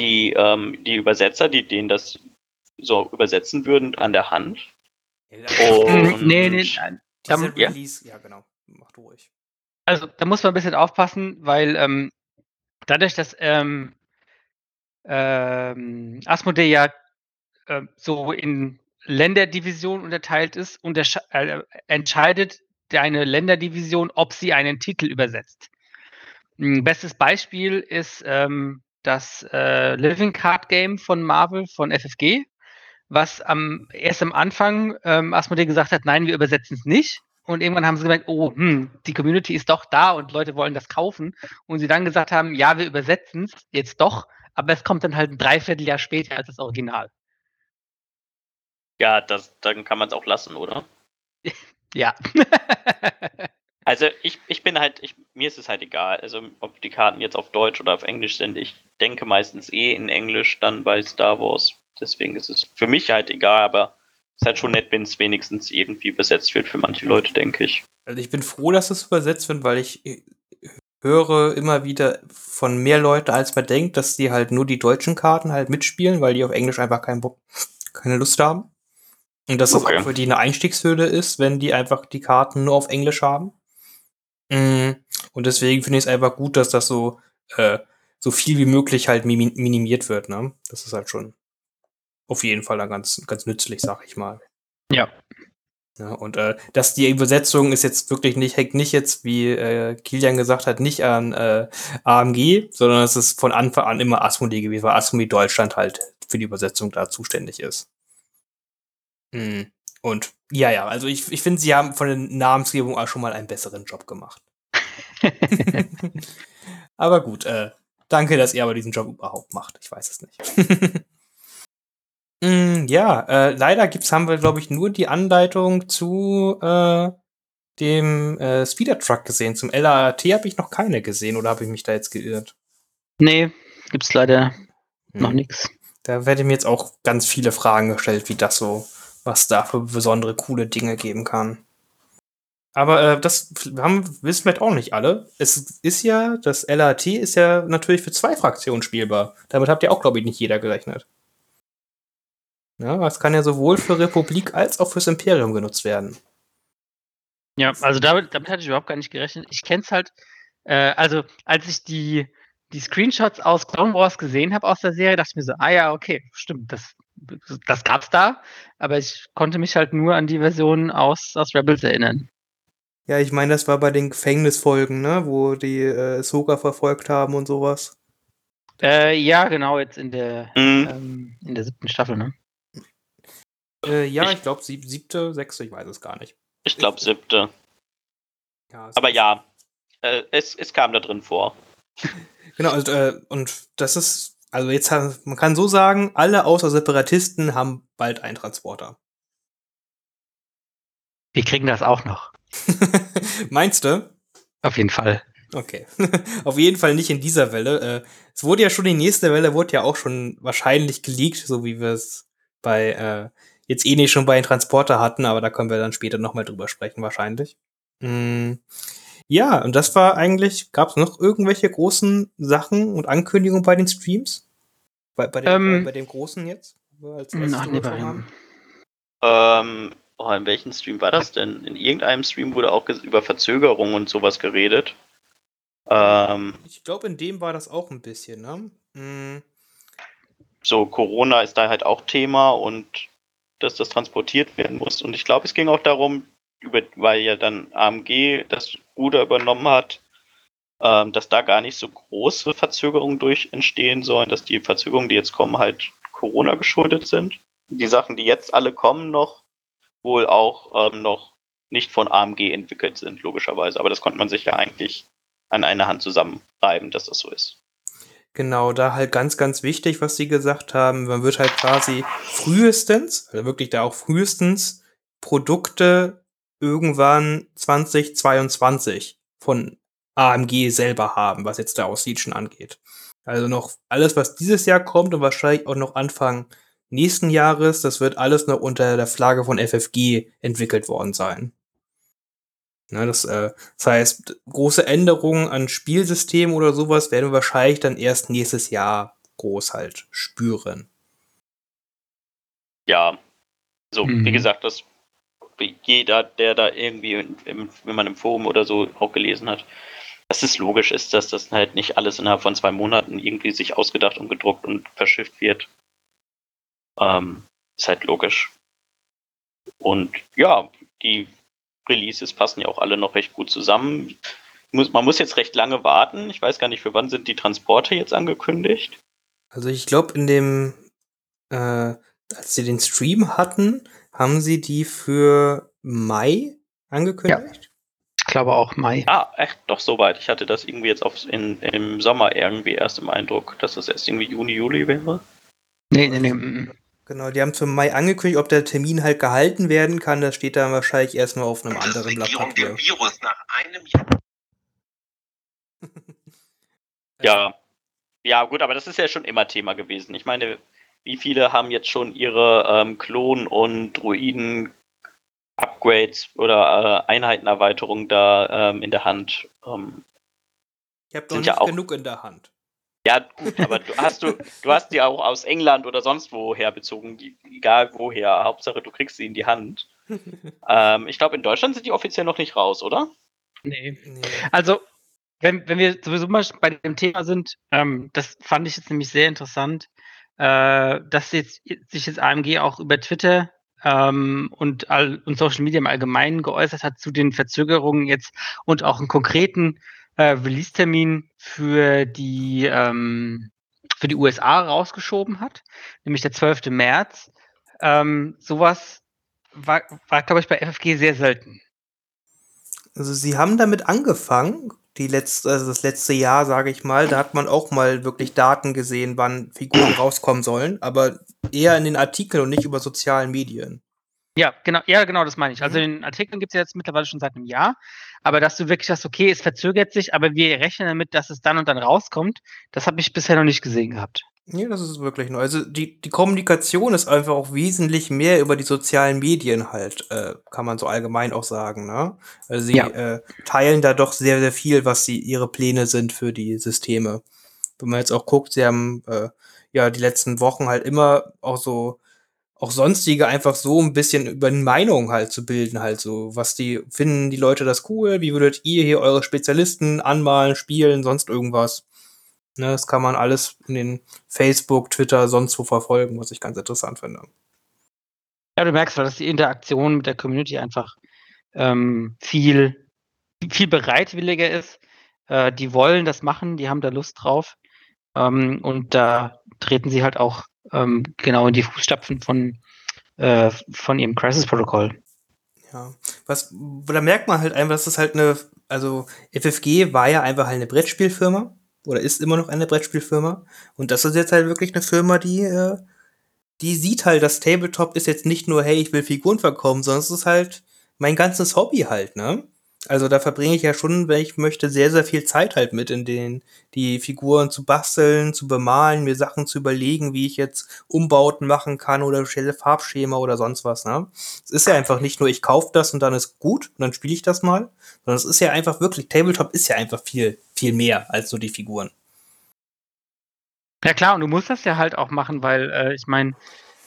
C: die, ähm, die Übersetzer, die denen das so übersetzen würden, an der Hand.
B: Und nee, nee, nein.
A: Release, ja. ja, genau mach du ruhig.
B: Also, da muss man ein bisschen aufpassen, weil ähm, dadurch, dass ähm, ähm, Asmodee ja äh, so in Länderdivisionen unterteilt ist, äh, entscheidet deine Länderdivision, ob sie einen Titel übersetzt. Ein bestes Beispiel ist ähm, das äh, Living Card Game von Marvel, von FFG, was am, erst am Anfang ähm, Asmodee gesagt hat, nein, wir übersetzen es nicht. Und irgendwann haben sie gemerkt, oh, hm, die Community ist doch da und Leute wollen das kaufen. Und sie dann gesagt haben, ja, wir übersetzen es jetzt doch, aber es kommt dann halt ein Dreivierteljahr später als das Original.
C: Ja, das, dann kann man es auch lassen, oder? <laughs>
B: ja. <laughs>
C: also ich, ich bin halt, ich, mir ist es halt egal, also ob die Karten jetzt auf Deutsch oder auf Englisch sind. Ich denke meistens eh in Englisch dann bei Star Wars. Deswegen ist es für mich halt egal, aber ist halt schon nett, wenn es wenigstens irgendwie übersetzt wird für manche Leute, denke ich.
A: Also ich bin froh, dass es übersetzt wird, weil ich äh, höre immer wieder von mehr Leuten, als man denkt, dass die halt nur die deutschen Karten halt mitspielen, weil die auf Englisch einfach keinen Bock, keine Lust haben. Und dass okay. das auch für die eine Einstiegshürde ist, wenn die einfach die Karten nur auf Englisch haben. Mm, und deswegen finde ich es einfach gut, dass das so, äh, so viel wie möglich halt minimiert wird, ne? Das ist halt schon auf jeden Fall dann ganz, ganz nützlich, sag ich mal.
B: Ja.
A: Ja, und äh, dass die Übersetzung ist jetzt wirklich nicht, hängt nicht jetzt, wie äh, Kilian gesagt hat, nicht an äh, AMG, sondern es ist von Anfang an immer Asmodee gewesen, weil Asmodee Deutschland halt für die Übersetzung da zuständig ist. Hm. Und ja, ja, also ich, ich finde, sie haben von der Namensgebung auch schon mal einen besseren Job gemacht. <laughs> aber gut, äh, danke, dass ihr aber diesen Job überhaupt macht. Ich weiß es nicht. <laughs> Mm, ja, äh, leider gibt's haben wir, glaube ich, nur die Anleitung zu äh, dem äh, Speeder Truck gesehen. Zum LAT habe ich noch keine gesehen oder habe ich mich da jetzt geirrt?
B: Nee, gibt's leider hm. noch nichts.
A: Da werden mir jetzt auch ganz viele Fragen gestellt, wie das so, was da für besondere coole Dinge geben kann. Aber äh, das haben, wissen wir auch nicht alle. Es ist ja, das LAT ist ja natürlich für zwei Fraktionen spielbar. Damit habt ihr auch, glaube ich, nicht jeder gerechnet. Ja, es kann ja sowohl für Republik als auch fürs Imperium genutzt werden.
B: Ja, also damit, damit hatte ich überhaupt gar nicht gerechnet. Ich kenne es halt, äh, also als ich die, die Screenshots aus Clone Wars gesehen habe aus der Serie, dachte ich mir so, ah ja, okay, stimmt, das, das gab's da, aber ich konnte mich halt nur an die Version aus, aus Rebels erinnern.
A: Ja, ich meine, das war bei den Gefängnisfolgen, ne, wo die äh, Soga verfolgt haben und sowas.
B: Äh, ja, genau, jetzt in der, mhm. ähm, in der siebten Staffel, ne?
A: Äh, ja, ich, ich glaube sieb siebte, sechste, ich weiß es gar nicht.
C: Ich glaube siebte. Ja, Aber ja, äh, es, es kam da drin vor. <laughs>
A: genau, und, äh, und das ist, also jetzt, man kann so sagen, alle außer Separatisten haben bald einen Transporter.
B: Wir kriegen das auch noch. <laughs>
A: Meinst du?
B: Auf jeden Fall.
A: Okay. <laughs> Auf jeden Fall nicht in dieser Welle. Äh, es wurde ja schon, die nächste Welle wurde ja auch schon wahrscheinlich geleakt, so wie wir es bei äh, jetzt eh nicht schon bei den Transporter hatten, aber da können wir dann später nochmal drüber sprechen, wahrscheinlich. Mm. Ja, und das war eigentlich, gab es noch irgendwelche großen Sachen und Ankündigungen bei den Streams? Bei, bei, dem, ähm, bei, bei dem großen jetzt?
B: Als ach, nee, bei.
C: Ähm, oh, in welchem Stream war das denn? In irgendeinem Stream wurde auch über Verzögerungen und sowas geredet. Ähm,
A: Ich glaube, in dem war das auch ein bisschen, ne? Mm,
C: so Corona ist da halt auch Thema und dass das transportiert werden muss. Und ich glaube, es ging auch darum, über, weil ja dann AMG das Ruder übernommen hat, ähm, dass da gar nicht so große Verzögerungen durch entstehen sollen, dass die Verzögerungen, die jetzt kommen, halt Corona geschuldet sind. Die Sachen, die jetzt alle kommen, noch wohl auch ähm, noch nicht von AMG entwickelt sind, logischerweise. Aber das konnte man sich ja eigentlich an einer Hand zusammenreiben, dass das so ist.
A: Genau, da halt ganz, ganz wichtig, was Sie gesagt haben. Man wird halt quasi frühestens, also wirklich da auch frühestens Produkte irgendwann 2022 von AMG selber haben, was jetzt der Aussiegen angeht. Also noch alles, was dieses Jahr kommt und wahrscheinlich auch noch Anfang nächsten Jahres, das wird alles noch unter der Flagge von FFG entwickelt worden sein. Ne, das, äh, das heißt, große Änderungen an Spielsystemen oder sowas werden wir wahrscheinlich dann erst nächstes Jahr groß halt spüren.
C: Ja, so, wie
B: Mhm.
C: gesagt, das jeder, der da irgendwie, im, wenn man im Forum oder so auch gelesen hat, dass es logisch ist, dass das halt nicht alles innerhalb von zwei Monaten irgendwie sich ausgedacht und gedruckt und verschifft wird. Ähm, ist halt logisch. Und ja, die Releases passen ja auch alle noch recht gut zusammen. Man muss jetzt recht lange warten. Ich weiß gar nicht, für wann sind die Transporte jetzt angekündigt?
A: Also ich glaube, in dem, äh, als sie den Stream hatten, haben sie die für Mai angekündigt.
B: Ich glaube auch Mai.
C: Ah, echt, doch soweit. Ich hatte das irgendwie jetzt auf, in, im Sommer irgendwie erst im Eindruck, dass das erst irgendwie Juni, Juli wäre.
B: Nee, nee, nee.
A: Genau, die haben für Mai angekündigt, ob der Termin halt gehalten werden kann, das steht dann wahrscheinlich erstmal auf einem anderen Blatt
D: Regierung
A: Papier.
D: Virus nach einem Jahr.
C: Ja. Ja, gut, aber das ist ja schon immer Thema gewesen. Ich meine, wie viele haben jetzt schon ihre ähm, Klon- und Druiden-Upgrades oder äh, Einheitenerweiterungen da ähm, in der Hand? Ähm,
A: Ich habe noch
C: Sind
A: nicht
C: ja auch-
A: genug in der Hand.
C: ja, gut, aber du hast du, du hast die auch aus England oder sonst woher bezogen, die, egal woher. Hauptsache, du kriegst sie in die Hand. <laughs> ähm, ich glaube, in Deutschland sind die offiziell noch nicht raus, oder?
B: Nee.
A: Nee.
B: Also, wenn, wenn wir sowieso mal bei dem Thema sind, ähm, das fand ich jetzt nämlich sehr interessant, äh, dass jetzt, sich jetzt AMG auch über Twitter ähm, und, all, und Social Media im Allgemeinen geäußert hat zu den Verzögerungen jetzt und auch einen konkreten äh, Release-Termin für die ähm, für die USA rausgeschoben hat, nämlich der 12. März. Ähm, sowas war, war glaube ich, bei FFG sehr selten.
A: Also sie haben damit angefangen, die letzte, also das letzte Jahr, sage ich mal, da hat man auch mal wirklich Daten gesehen, wann Figuren rauskommen sollen, aber eher in den Artikeln und nicht über sozialen Medien.
B: Ja, genau, ja, genau, das meine ich. Also
A: Mhm.
B: den Artikeln gibt es ja jetzt mittlerweile schon seit einem Jahr, aber dass du wirklich sagst, okay, es verzögert sich, aber wir rechnen damit, dass es dann und dann rauskommt, das habe ich bisher noch nicht gesehen gehabt.
A: Ja, das ist wirklich neu. Also die, die Kommunikation ist einfach auch wesentlich mehr über die sozialen Medien halt, äh, kann man so allgemein auch sagen, ne? Also sie
B: Ja.
A: äh, teilen da doch sehr, sehr viel, was sie ihre Pläne sind für die Systeme. Wenn man jetzt auch guckt, sie haben äh, ja die letzten Wochen halt immer auch so auch sonstige einfach so ein bisschen über eine Meinung halt zu bilden, halt so, was die, finden die Leute das cool, wie würdet ihr hier eure Spezialisten anmalen, spielen, sonst irgendwas. Ne, das kann man alles in den Facebook, Twitter, sonst wo verfolgen, was ich ganz interessant finde.
B: Ja, du merkst, dass die Interaktion mit der Community einfach ähm, viel, viel bereitwilliger ist. Äh, die wollen das machen, die haben da Lust drauf. Ähm, und da treten sie halt auch ähm, genau in die Fußstapfen von, äh, von ihrem Crisis-Protokoll.
A: Ja, was, da merkt man halt einfach, dass das halt eine, also FFG war ja einfach halt eine Brettspielfirma oder ist immer noch eine Brettspielfirma und das ist jetzt halt wirklich eine Firma, die, äh, die sieht halt, das Tabletop ist jetzt nicht nur, hey, ich will Figuren verkaufen, sondern es ist halt mein ganzes Hobby halt, ne? Also da verbringe ich ja schon, wenn ich möchte, sehr, sehr viel Zeit halt mit, in den die Figuren zu basteln, zu bemalen, mir Sachen zu überlegen, wie ich jetzt Umbauten machen kann oder stelle Farbschema oder sonst was, ne? Es ist ja einfach nicht nur, ich kaufe das und dann ist gut und dann spiele ich das mal, sondern es ist ja einfach wirklich, Tabletop ist ja einfach viel, viel mehr als nur die Figuren.
B: Ja klar, und du musst das ja halt auch machen, weil äh, ich meine,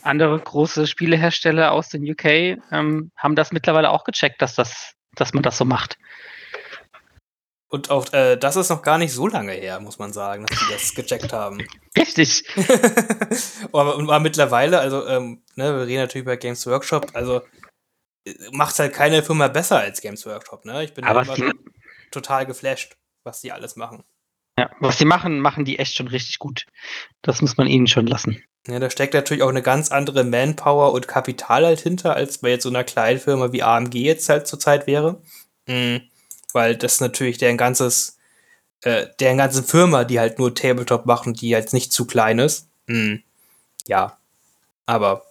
B: andere große Spielehersteller aus den UK ähm, haben das mittlerweile auch gecheckt, dass das, dass man das so macht.
A: Und auch äh, das ist noch gar nicht so lange her, muss man sagen, dass sie das gecheckt haben. <laughs>
B: Richtig. <laughs>
A: aber, und war mittlerweile, also, ähm, ne, wir reden natürlich über Games Workshop, also äh, macht halt keine Firma besser als Games Workshop, ne? Ich bin
B: Aber
A: total geflasht, was die alles machen.
B: Ja, was sie machen, machen die echt schon richtig gut. Das muss man ihnen schon lassen.
A: Ja, da steckt natürlich auch eine ganz andere Manpower und Kapital halt hinter, als bei jetzt so einer kleinen Firma wie AMG jetzt halt zurzeit wäre. Mhm. Weil das natürlich deren ganzes, äh, deren ganze Firma, die halt nur Tabletop machen, die jetzt nicht zu klein ist. Mhm. Ja. Aber,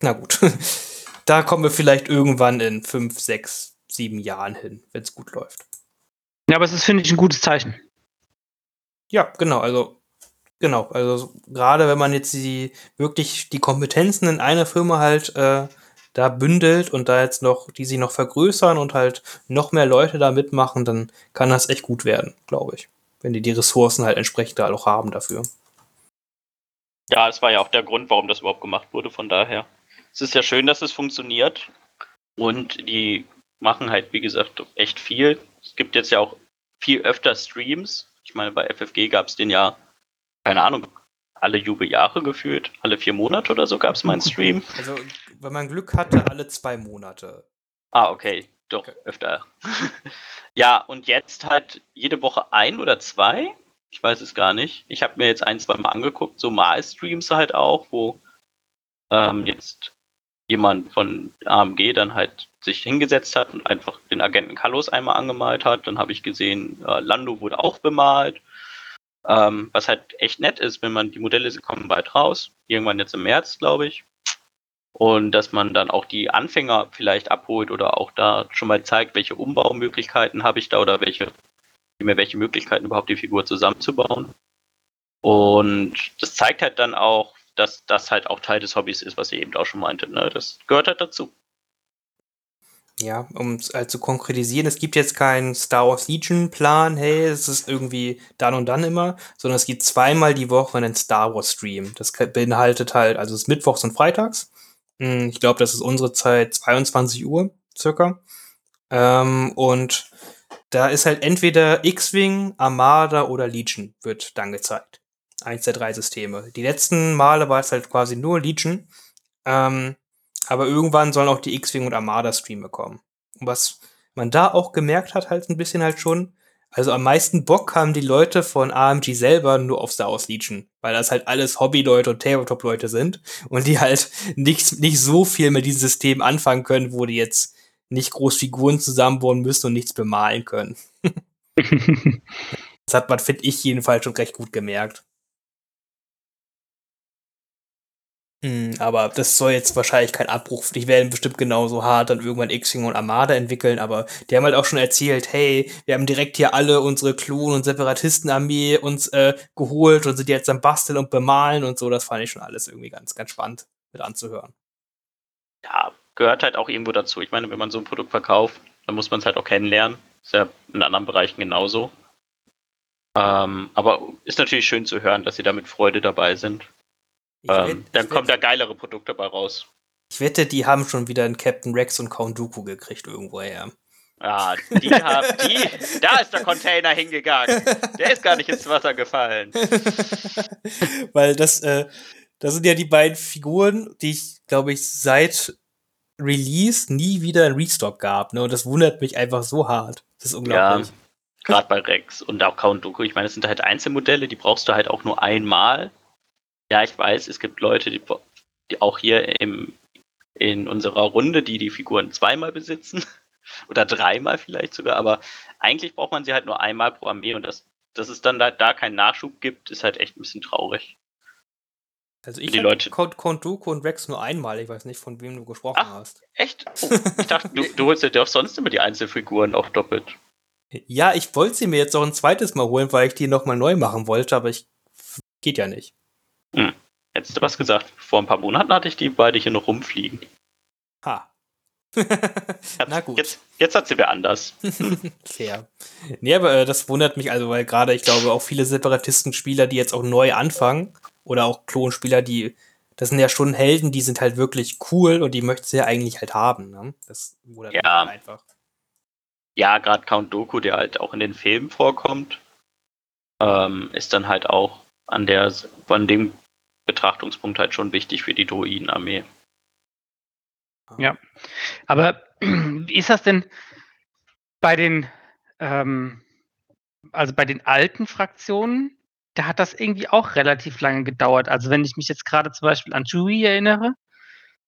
A: na gut. <laughs> da kommen wir vielleicht irgendwann in fünf, sechs, sieben Jahren hin, wenn es gut läuft.
B: Ja, aber es ist, finde ich, ein gutes Zeichen.
A: Ja, genau, also genau, also gerade wenn man jetzt die wirklich die Kompetenzen in einer Firma halt äh, da bündelt und da jetzt noch, die sie noch vergrößern und halt noch mehr Leute da mitmachen, dann kann das echt gut werden, glaube ich. Wenn die die Ressourcen halt entsprechend da auch haben dafür.
C: Ja, das war ja auch der Grund, warum das überhaupt gemacht wurde. Von daher, es ist ja schön, dass es funktioniert. Und die machen halt, wie gesagt, echt viel. Es gibt jetzt ja auch viel öfter Streams. Ich meine, bei FFG gab es den ja, keine Ahnung, alle Jubeljahre gefühlt. Alle vier Monate oder so gab es mal einen <laughs> Stream.
A: Also, wenn man Glück hatte, alle zwei Monate.
C: Ah, okay. Doch,
A: Okay.
C: öfter. <laughs> ja, und jetzt halt jede Woche ein oder zwei. Ich weiß es gar nicht. Ich habe mir jetzt ein, zwei Mal angeguckt, so Mal-Streams halt auch, wo ähm, jetzt jemand von AMG dann halt sich hingesetzt hat und einfach den Agenten Kalos einmal angemalt hat. Dann habe ich gesehen, äh, Lando wurde auch bemalt. Ähm, was halt echt nett ist, wenn man die Modelle sie kommen bald raus. Irgendwann jetzt im März, glaube ich. Und dass man dann auch die Anfänger vielleicht abholt oder auch da schon mal zeigt, welche Umbaumöglichkeiten habe ich da oder welche, mir welche Möglichkeiten überhaupt die Figur zusammenzubauen. Und das zeigt halt dann auch, dass das halt auch Teil des Hobbys ist, was ihr eben auch schon meinte. Ne? Das gehört halt dazu.
A: Ja, um es halt zu konkretisieren, es gibt jetzt keinen Star Wars Legion Plan, hey, es ist irgendwie dann und dann immer, sondern es gibt zweimal die Woche einen Star Wars Stream. Das beinhaltet halt, also es ist mittwochs und freitags. Hm, Ich glaube, das ist unsere Zeit 22 Uhr circa. Ähm, und da ist halt entweder X-Wing, Armada oder Legion wird dann gezeigt. Eins der drei Systeme. Die letzten Male war es halt quasi nur Legion. Ähm, aber irgendwann sollen auch die X-Wing und Armada-Streame kommen. Und was man da auch gemerkt hat, halt ein bisschen halt schon, also am meisten Bock haben die Leute von AMG selber nur auf Star Wars Legion, weil das halt alles Hobby-Leute und Tabletop-Leute sind und die halt nicht, nicht so viel mit diesem System anfangen können, wo die jetzt nicht groß Figuren zusammenbauen müssen und nichts bemalen können. <laughs> Das hat man, finde ich, jedenfalls schon recht gut gemerkt. Hm, aber das soll jetzt wahrscheinlich kein Abbruch. Die werden bestimmt genauso hart dann irgendwann X-Wing und Armada entwickeln, aber die haben halt auch schon erzählt, hey, wir haben direkt hier alle unsere Klon- und Separatistenarmee uns äh, geholt und sind jetzt am Basteln und Bemalen und so. Das fand ich schon alles irgendwie ganz, ganz spannend mit anzuhören.
C: Ja, gehört halt auch irgendwo dazu. Ich meine, wenn man so ein Produkt verkauft, dann muss man es halt auch kennenlernen. Ist ja in anderen Bereichen genauso. Ähm, aber ist natürlich schön zu hören, dass sie da mit Freude dabei sind.
A: Ich,
C: Ähm, dann
A: ich,
C: kommt da
A: wette,
C: geilere Produkte dabei raus.
A: ich wette, die haben schon wieder einen Captain Rex und Count Dooku gekriegt irgendwoher.
C: Ah, die <laughs> haben die. Da ist der Container hingegangen. <laughs> Der ist gar nicht ins Wasser gefallen. <laughs>
A: Weil das, äh, das sind ja die beiden Figuren, die ich, glaube ich, seit Release nie wieder in Restock gab. Ne? Und das wundert mich einfach so hart. Das ist
C: Ja,
A: unglaublich.
C: gerade bei Rex und auch Count Dooku. Ich meine, das sind halt Einzelmodelle, die brauchst du halt auch nur einmal. Ja, ich weiß, es gibt Leute, die, die auch hier im, in unserer Runde, die die Figuren zweimal besitzen. <laughs> Oder dreimal vielleicht sogar, aber eigentlich braucht man sie halt nur einmal pro Armee und das, dass es dann da, da keinen Nachschub gibt, ist halt echt ein bisschen traurig.
A: Also ich hatte Count, Dooku und Rex nur einmal. Ich weiß nicht, von wem du gesprochen
C: Ach.
A: hast.
C: Echt? Oh, <laughs> ich dachte, du, du holst dir doch sonst immer die Einzelfiguren auch doppelt.
A: Ja, ich wollte sie mir jetzt auch ein zweites Mal holen, weil ich die nochmal neu machen wollte, aber ich geht ja nicht.
C: Hättest du was gesagt? Vor ein paar Monaten hatte ich die beide hier noch rumfliegen.
A: Ha. <laughs> Na gut.
C: Jetzt, jetzt hat sie wer anders. <laughs>
A: Fair. Nee, aber äh, das wundert mich also, weil gerade ich glaube auch viele Separatistenspieler, die jetzt auch neu anfangen, oder auch Klonspieler, die, das sind ja schon Helden, die sind halt wirklich cool und die möchten sie ja eigentlich halt haben. Ne? Das wundert mich
C: Ja.
A: halt einfach.
C: ja, gerade Count Doku, der halt auch in den Filmen vorkommt, ähm, ist dann halt auch an der, von dem Betrachtungspunkt halt schon wichtig für die Druidenarmee.
B: Ja. Aber wie <clears throat> ist das denn bei den, ähm, also bei den alten Fraktionen? Da hat das irgendwie auch relativ lange gedauert. Also wenn ich mich jetzt gerade zum Beispiel an Chewie erinnere,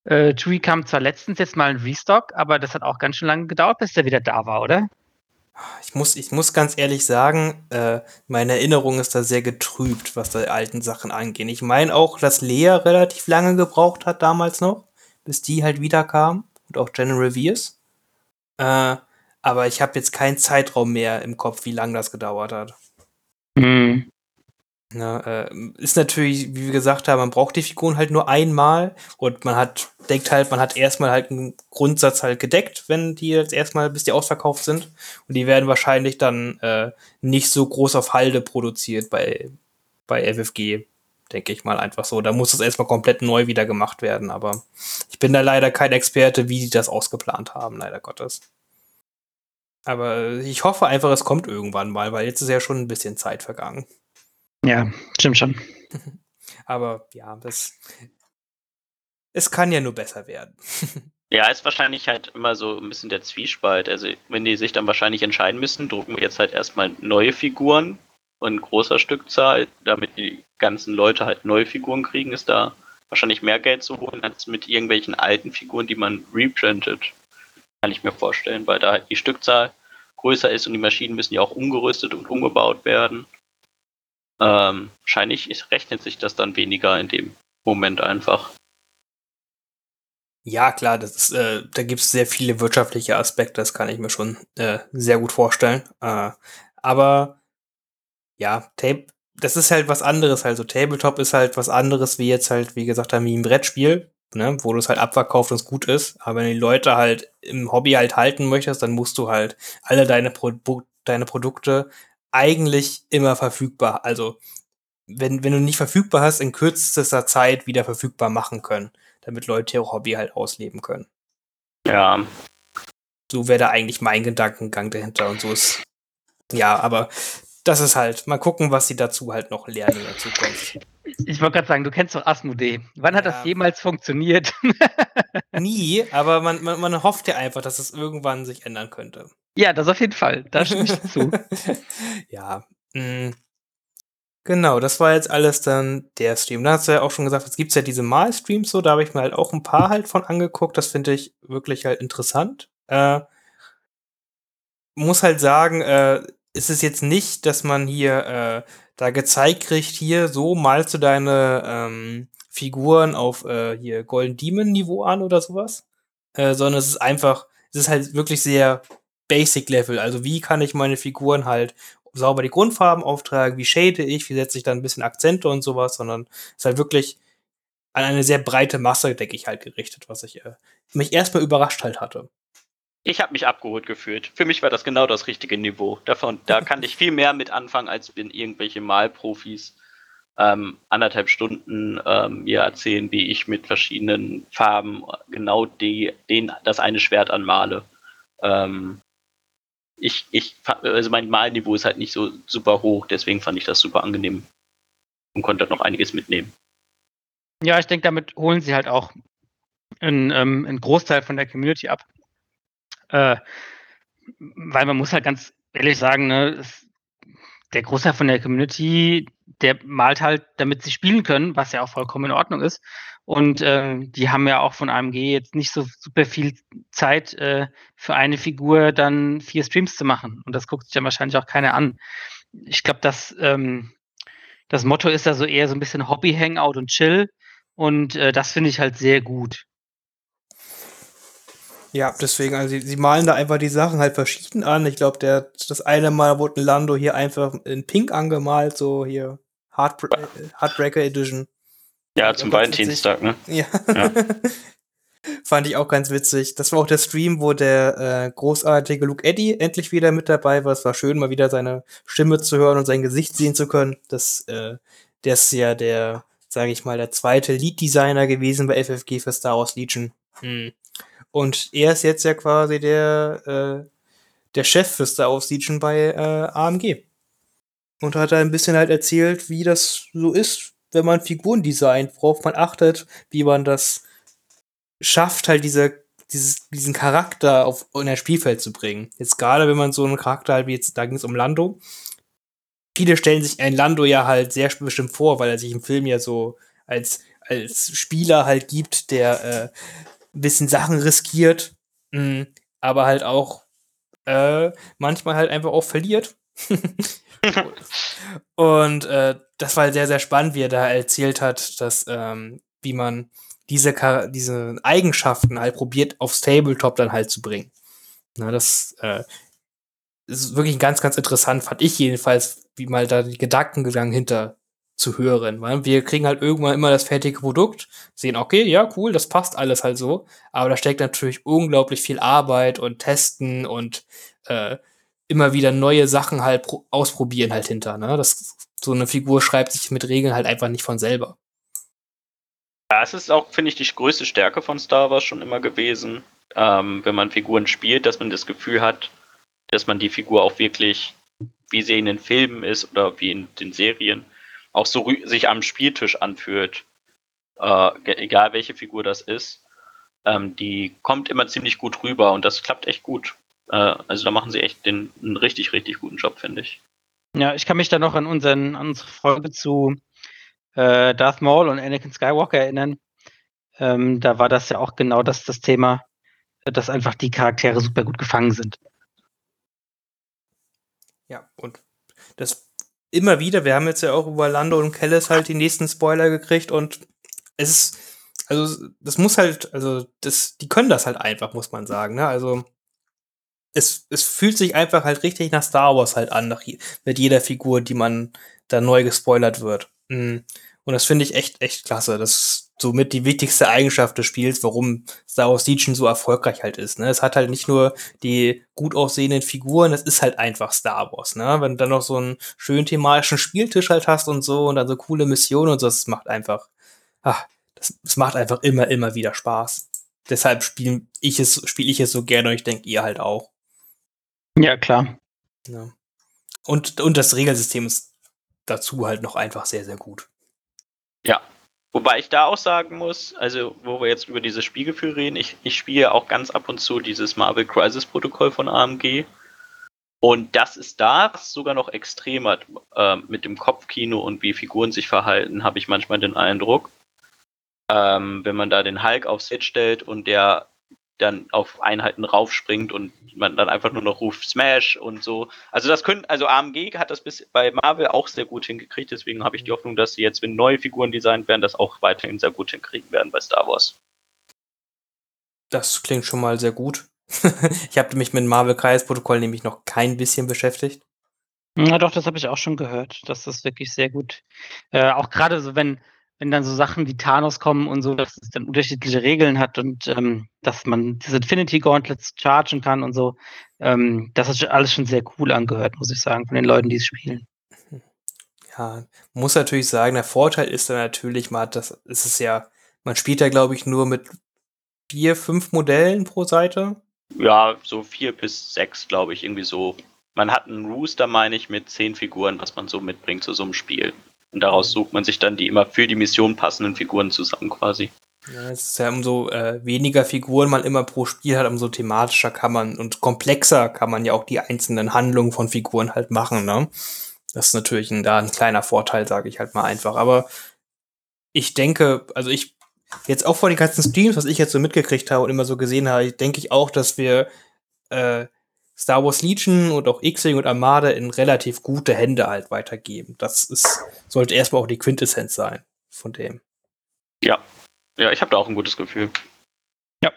B: äh, Chewie kam zwar letztens jetzt mal ein Restock, aber das hat auch ganz schön lange gedauert, bis der wieder da war, oder?
A: Ich muss, ich muss ganz ehrlich sagen, äh, meine Erinnerung ist da sehr getrübt, was die alten Sachen angeht. Ich meine auch, dass Lea relativ lange gebraucht hat damals noch, bis die halt wieder kam und auch General Viers. Äh, aber ich habe jetzt keinen Zeitraum mehr im Kopf, wie lange das gedauert hat.
B: Mhm.
A: Ja, äh, ist natürlich, wie wir gesagt haben, man braucht die Figuren halt nur einmal und man hat, denkt halt, man hat erstmal halt einen Grundsatz halt gedeckt, wenn die jetzt erstmal, bis die ausverkauft sind. Und die werden wahrscheinlich dann äh, nicht so groß auf Halde produziert bei, bei FFG, denke ich mal einfach so. Da muss das erstmal komplett neu wieder gemacht werden, aber ich bin da leider kein Experte, wie die das ausgeplant haben, leider Gottes. Aber ich hoffe einfach, es kommt irgendwann mal, weil jetzt ist ja schon ein bisschen Zeit vergangen.
B: Ja, stimmt schon. <laughs>
A: Aber ja, das. Es kann ja nur besser werden. <laughs>
C: ja, ist wahrscheinlich halt immer so ein bisschen der Zwiespalt. Also, wenn die sich dann wahrscheinlich entscheiden müssen, drucken wir jetzt halt erstmal neue Figuren in großer Stückzahl, damit die ganzen Leute halt neue Figuren kriegen, ist da wahrscheinlich mehr Geld zu holen als mit irgendwelchen alten Figuren, die man reprintet. Kann ich mir vorstellen, weil da halt die Stückzahl größer ist und die Maschinen müssen ja auch umgerüstet und umgebaut werden. Ähm, wahrscheinlich rechnet sich das dann weniger in dem Moment einfach.
A: Ja, klar, das ist, äh, da gibt es sehr viele wirtschaftliche Aspekte, das kann ich mir schon äh, sehr gut vorstellen. Äh, aber ja, Tape, das ist halt was anderes. Also Tabletop ist halt was anderes, wie jetzt halt, wie gesagt, wie ein Brettspiel, ne, wo du es halt abverkaufst und es gut ist. Aber wenn du die Leute halt im Hobby halt halten möchtest, dann musst du halt alle deine, Pro deine Produkte eigentlich immer verfügbar. Also wenn, wenn du nicht verfügbar hast, in kürzester Zeit wieder verfügbar machen können, damit Leute ihr Hobby halt ausleben können.
C: Ja.
A: So wäre da eigentlich mein Gedankengang dahinter und so ist. Ja, aber das ist halt, mal gucken, was sie dazu halt noch lernen in der Zukunft.
B: Ich wollte gerade sagen, du kennst doch Asmodee. Wann ja. hat das jemals funktioniert?
A: Nie, aber man, man, man hofft ja einfach, dass es irgendwann sich ändern könnte.
B: Ja, das auf jeden Fall. Da stimme ich zu. <laughs>
A: ja. Mm. Genau, das war jetzt alles dann der Stream. Da hast du ja auch schon gesagt, es gibt ja diese Mal-Streams so, da habe ich mir halt auch ein paar halt von angeguckt. Das finde ich wirklich halt interessant. Äh, muss halt sagen, äh, ist es jetzt nicht, dass man hier äh, da gezeigt kriegt, hier so malst du deine ähm, Figuren auf äh, hier Golden Demon Niveau an oder sowas, äh, sondern es ist einfach, es ist halt wirklich sehr Basic Level. Also wie kann ich meine Figuren halt sauber die Grundfarben auftragen, wie shade ich, wie setze ich dann ein bisschen Akzente und sowas, sondern es ist halt wirklich an eine sehr breite Masse, denke ich, halt gerichtet, was ich äh, mich erstmal überrascht halt hatte.
C: Ich habe mich abgeholt gefühlt. Für mich war das genau das richtige Niveau. Davon, da <laughs> kann ich viel mehr mit anfangen, als wenn irgendwelche Malprofis ähm, anderthalb Stunden ähm, mir erzählen, wie ich mit verschiedenen Farben genau die, den, das eine Schwert anmale. Ähm, ich, ich, also mein Malniveau ist halt nicht so super hoch, deswegen fand ich das super angenehm und konnte noch einiges mitnehmen.
B: Ja, ich denke, damit holen sie halt auch einen, ähm, einen Großteil von der Community ab. Äh, weil man muss halt ganz ehrlich sagen, ne, es, der Großteil von der Community, der malt halt, damit sie spielen können, was ja auch vollkommen in Ordnung ist. Und äh, die haben ja auch von AMG jetzt nicht so super viel Zeit, äh, für eine Figur dann vier Streams zu machen. Und das guckt sich dann wahrscheinlich auch keiner an. Ich glaube, dass ähm, das Motto ist da so eher so ein bisschen Hobby, Hangout und Chill. Und äh, das finde ich halt sehr gut.
A: Ja, deswegen, also sie, sie, malen da einfach die Sachen halt verschieden an. Ich glaube, der das eine Mal wurde ein Lando hier einfach in Pink angemalt, so hier Heartbra Heartbreaker Edition.
C: Ja, zum Valentinstag, ne?
A: Ja. ja. <laughs> Fand ich auch ganz witzig. Das war auch der Stream, wo der äh, großartige Luke Eddy endlich wieder mit dabei war. Es war schön, mal wieder seine Stimme zu hören und sein Gesicht sehen zu können. Das, äh, der ist ja der, sage ich mal, der zweite Lead-Designer gewesen bei FFG für Star Wars Legion. Hm. Und er ist jetzt ja quasi der, äh, der Chef für Star Wars Legion bei äh, AMG. Und hat da ein bisschen halt erzählt, wie das so ist, wenn man Figuren designt, worauf man achtet, wie man das schafft, halt diese, dieses, diesen Charakter auf in ein Spielfeld zu bringen. Jetzt gerade, wenn man so einen Charakter halt wie jetzt, da ging es um Lando. Viele stellen sich ein Lando ja halt sehr bestimmt vor, weil er sich im Film ja so als, als Spieler halt gibt, der äh, ein bisschen Sachen riskiert, mh, aber halt auch äh, manchmal halt einfach auch verliert. <laughs> und äh, das war sehr, sehr spannend, wie er da erzählt hat, dass ähm, wie man diese, diese Eigenschaften halt probiert, aufs Tabletop dann halt zu bringen. Na, das äh, ist wirklich ganz, ganz interessant, fand ich jedenfalls, wie mal da die Gedankengang hinter zu hören. Weil wir kriegen halt irgendwann immer das fertige Produkt, sehen, okay, ja, cool, das passt alles halt so, aber da steckt natürlich unglaublich viel Arbeit und Testen und äh, immer wieder neue Sachen halt ausprobieren halt hinter. Ne? Das, so eine Figur schreibt sich mit Regeln halt einfach nicht von selber.
C: Ja, es ist auch, finde ich, die größte Stärke von Star Wars schon immer gewesen, ähm, wenn man Figuren spielt, dass man das Gefühl hat, dass man die Figur auch wirklich, wie sie in den Filmen ist oder wie in den Serien, auch so sich am Spieltisch anfühlt. Äh, egal welche Figur das ist. Ähm, die kommt immer ziemlich gut rüber und das klappt echt gut. Äh, also da machen sie echt den, einen richtig, richtig guten Job, finde ich.
B: Ja, ich kann mich da noch an, unseren, an unsere Folge zu äh, Darth Maul und Anakin Skywalker erinnern. Ähm, da war das ja auch genau das, das Thema, dass einfach die Charaktere super gut gefangen sind.
A: Ja, und das immer wieder, wir haben jetzt ja auch über Lando und Kellis halt die nächsten Spoiler gekriegt und es ist, also das muss halt, also das, die können das halt einfach, muss man sagen, ne? Also es, es fühlt sich einfach halt richtig nach Star Wars halt an, nach, mit jeder Figur, die man da neu gespoilert wird. Mhm. Und das finde ich echt, echt klasse. Das ist somit die wichtigste Eigenschaft des Spiels, warum Star Wars Legion so erfolgreich halt ist. Ne? Es hat halt nicht nur die gut aussehenden Figuren, es ist halt einfach Star Wars. Ne? Wenn du dann noch so einen schönen thematischen Spieltisch halt hast und so und dann so coole Missionen und so, das macht einfach, ach, das, das macht einfach immer, immer wieder Spaß. Deshalb spiele ich es, spiele ich es so gerne und ich denke, ihr halt auch.
B: Ja, klar.
A: Ja. Und, und das Regelsystem ist dazu halt noch einfach sehr, sehr gut.
C: Ja. Wobei ich da auch sagen muss, also wo wir jetzt über dieses Spielgefühl reden, ich, ich spiele auch ganz ab und zu dieses Marvel Crisis Protokoll von AMG. Und das ist da sogar noch extremer äh, mit dem Kopfkino und wie Figuren sich verhalten, habe ich manchmal den Eindruck. Ähm, wenn man da den Hulk aufs Set stellt und der dann auf Einheiten raufspringt und man dann einfach nur noch ruft Smash und so. Also das können, also AMG hat das bis bei Marvel auch sehr gut hingekriegt, deswegen habe ich die Hoffnung, dass sie jetzt, wenn neue Figuren designt werden, das auch weiterhin sehr gut hinkriegen werden bei Star Wars.
A: Das klingt schon mal sehr gut. <laughs> ich habe mich mit Marvel Kreisprotokoll nämlich noch kein bisschen beschäftigt.
B: Na doch, das habe ich auch schon gehört, dass das wirklich sehr gut, äh, auch gerade so, wenn wenn dann so Sachen wie Thanos kommen und so, dass es dann unterschiedliche Regeln hat und ähm, dass man diese Infinity Gauntlets chargen kann und so. Ähm, das hat alles schon sehr cool angehört, muss ich sagen, von den Leuten, die es spielen.
A: Ja, muss natürlich sagen, der Vorteil ist dann natürlich, man hat das, ist es ja, man spielt ja, glaube ich, nur mit vier, fünf Modellen pro Seite.
C: Ja, so vier bis sechs, glaube ich, irgendwie so. Man hat einen Rooster, meine ich, mit zehn Figuren, was man so mitbringt zu so einem Spiel. Und daraus sucht man sich dann die immer für die Mission passenden Figuren zusammen quasi.
A: Ja, es ist ja umso äh, weniger Figuren man immer pro Spiel hat, umso thematischer kann man und komplexer kann man ja auch die einzelnen Handlungen von Figuren halt machen, ne? Das ist natürlich ein, da ein kleiner Vorteil, sage ich halt mal einfach. Aber ich denke, also ich jetzt auch vor den ganzen Streams, was ich jetzt so mitgekriegt habe und immer so gesehen habe, denke ich auch, dass wir äh, Star Wars Legion und auch X-Wing und Armada in relativ gute Hände halt weitergeben. Das ist, sollte erstmal auch die Quintessenz sein von dem.
C: Ja, ja, ich habe da auch ein gutes Gefühl.
A: Ja.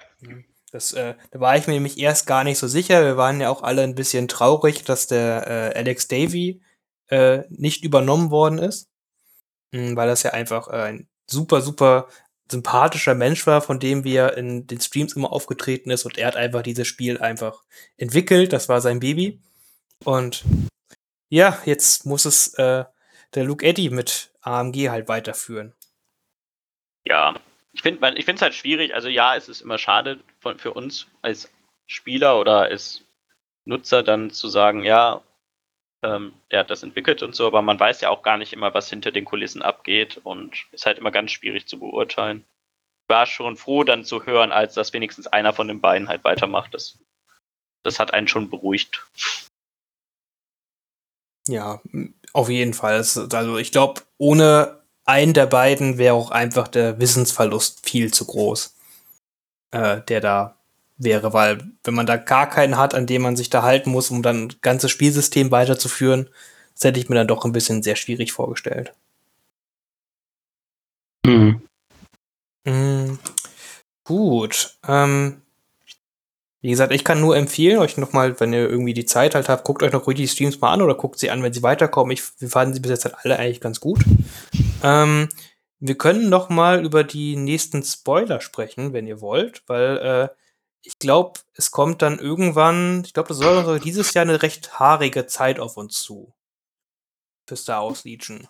A: Das, äh, da war ich mir nämlich erst gar nicht so sicher. Wir waren ja auch alle ein bisschen traurig, dass der äh, Alex Davy äh, nicht übernommen worden ist. Mhm, weil das ja einfach äh, ein super, super sympathischer Mensch war, von dem wie er in den Streams immer aufgetreten ist und er hat einfach dieses Spiel einfach entwickelt. Das war sein Baby. Und ja, jetzt muss es äh, der Luke Eddy mit AMG halt weiterführen.
C: Ja, ich finde es halt schwierig. Also ja, es ist immer schade von, für uns als Spieler oder als Nutzer dann zu sagen, ja, ähm, er hat das entwickelt und so, aber man weiß ja auch gar nicht immer, was hinter den Kulissen abgeht und ist halt immer ganz schwierig zu beurteilen. War schon froh, dann zu hören, als dass wenigstens einer von den beiden halt weitermacht. Das, das hat einen schon beruhigt.
A: Ja, auf jeden Fall. Also ich glaube, ohne einen der beiden wäre auch einfach der Wissensverlust viel zu groß, äh, der da wäre, weil wenn man da gar keinen hat, an dem man sich da halten muss, um dann ein ganzes Spielsystem weiterzuführen, das hätte ich mir dann doch ein bisschen sehr schwierig vorgestellt.
B: Mhm.
A: Mhm. Gut. Ähm, wie gesagt, ich kann nur empfehlen, euch nochmal, wenn ihr irgendwie die Zeit halt habt, guckt euch noch ruhig die Streams mal an oder guckt sie an, wenn sie weiterkommen. Ich, wir fanden sie bis jetzt halt alle eigentlich ganz gut. Ähm, wir können noch mal über die nächsten Spoiler sprechen, wenn ihr wollt, weil äh, ich glaube, es kommt dann irgendwann, ich glaube, das soll dieses Jahr eine recht haarige Zeit auf uns zu. Für Star Wars Legion.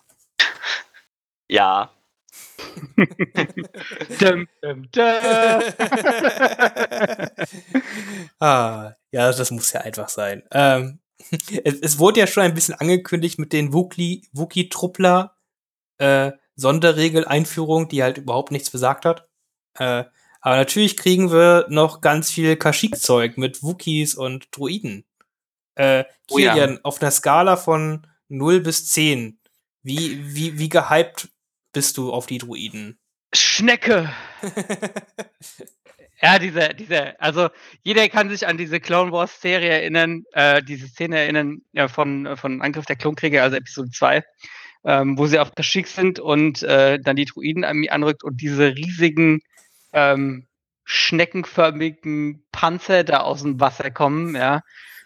C: Ja. <laughs>
B: dum, dum, dum. <laughs>
A: ah, ja, das muss ja einfach sein. Ähm, <laughs> es, es, wurde ja schon ein bisschen angekündigt mit den Wookie-Truppler äh, Sonderregel-Einführung, die halt überhaupt nichts besagt hat. Äh, aber natürlich kriegen wir noch ganz viel Kashyyyk-Zeug mit Wookies und Druiden. Äh, Kilian, oh ja. auf einer Skala von 0 bis 10, wie, wie, wie gehypt bist du auf die Druiden?
B: Schnecke! <laughs> ja, diese, diese, also jeder kann sich an diese Clone Wars Serie erinnern, äh, diese Szene erinnern ja, von, von Angriff der Klonkrieger, also Episode 2, ähm, wo sie auf Kashyyyk sind und äh, dann die Druiden anrückt und diese riesigen ähm, schneckenförmigen Panzer da aus dem Wasser kommen, ja.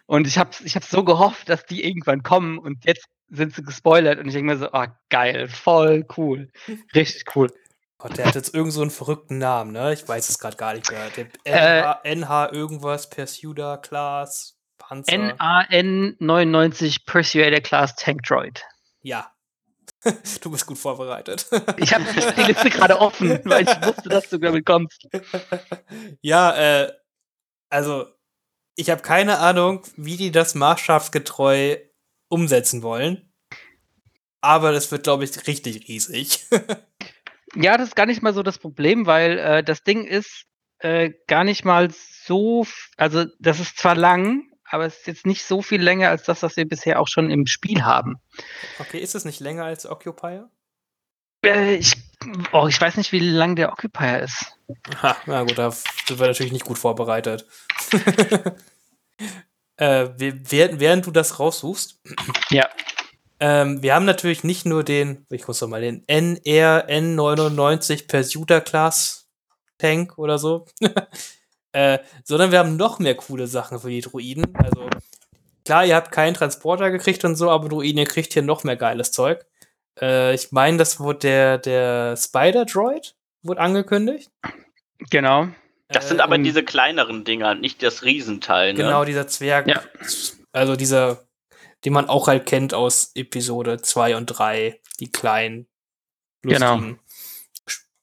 B: Und ich habe ich hab so gehofft, dass die irgendwann kommen und jetzt sind sie gespoilert und ich denke mir so, oh, geil, voll cool. Richtig cool.
A: Gott, der hat jetzt irgend so einen verrückten Namen, ne? Ich weiß es gerade gar nicht mehr. Der NH, äh, NH irgendwas, Persuader Class,
B: Panzer. NAN 99 Persuader Class Tank Droid.
A: Ja, <laughs> du bist gut vorbereitet.
B: ich habe die Liste gerade offen, <laughs> weil ich wusste, dass du damit kommst.
A: Ja, äh, also ich habe keine Ahnung, wie die das maßstabsgetreu umsetzen wollen. Aber das wird, glaube ich, richtig riesig. <laughs>
B: ja, das ist gar nicht mal so das Problem, weil äh, das Ding ist äh, gar nicht mal so, also das ist zwar lang, aber es ist jetzt nicht so viel länger als das, was wir bisher auch schon im Spiel haben.
A: Okay, ist es nicht länger als Occupier?
B: Äh, ich, oh, ich weiß nicht, wie lang der Occupier ist.
A: Ha, na gut, da sind wir natürlich nicht gut vorbereitet. <laughs> äh, während, während du das raussuchst. <clears throat>
B: Ja.
A: Ähm, wir haben natürlich nicht nur den, ich muss doch mal den NRN99 Persuader Class Tank oder so, <laughs> äh, sondern wir haben noch mehr coole Sachen für die Druiden. Also, klar, ihr habt keinen Transporter gekriegt und so, aber Druiden, ihr kriegt hier noch mehr geiles Zeug. Äh, ich meine, das wurde der, der Spider-Droid wurde angekündigt.
B: Genau.
C: Das sind äh, aber diese kleineren Dinger, nicht das Riesenteil.
A: Ne? Genau, dieser Zwerg.
B: Ja.
A: Also dieser, den man auch halt kennt aus Episode 2 und 3, die kleinen,
B: lustigen. Genau.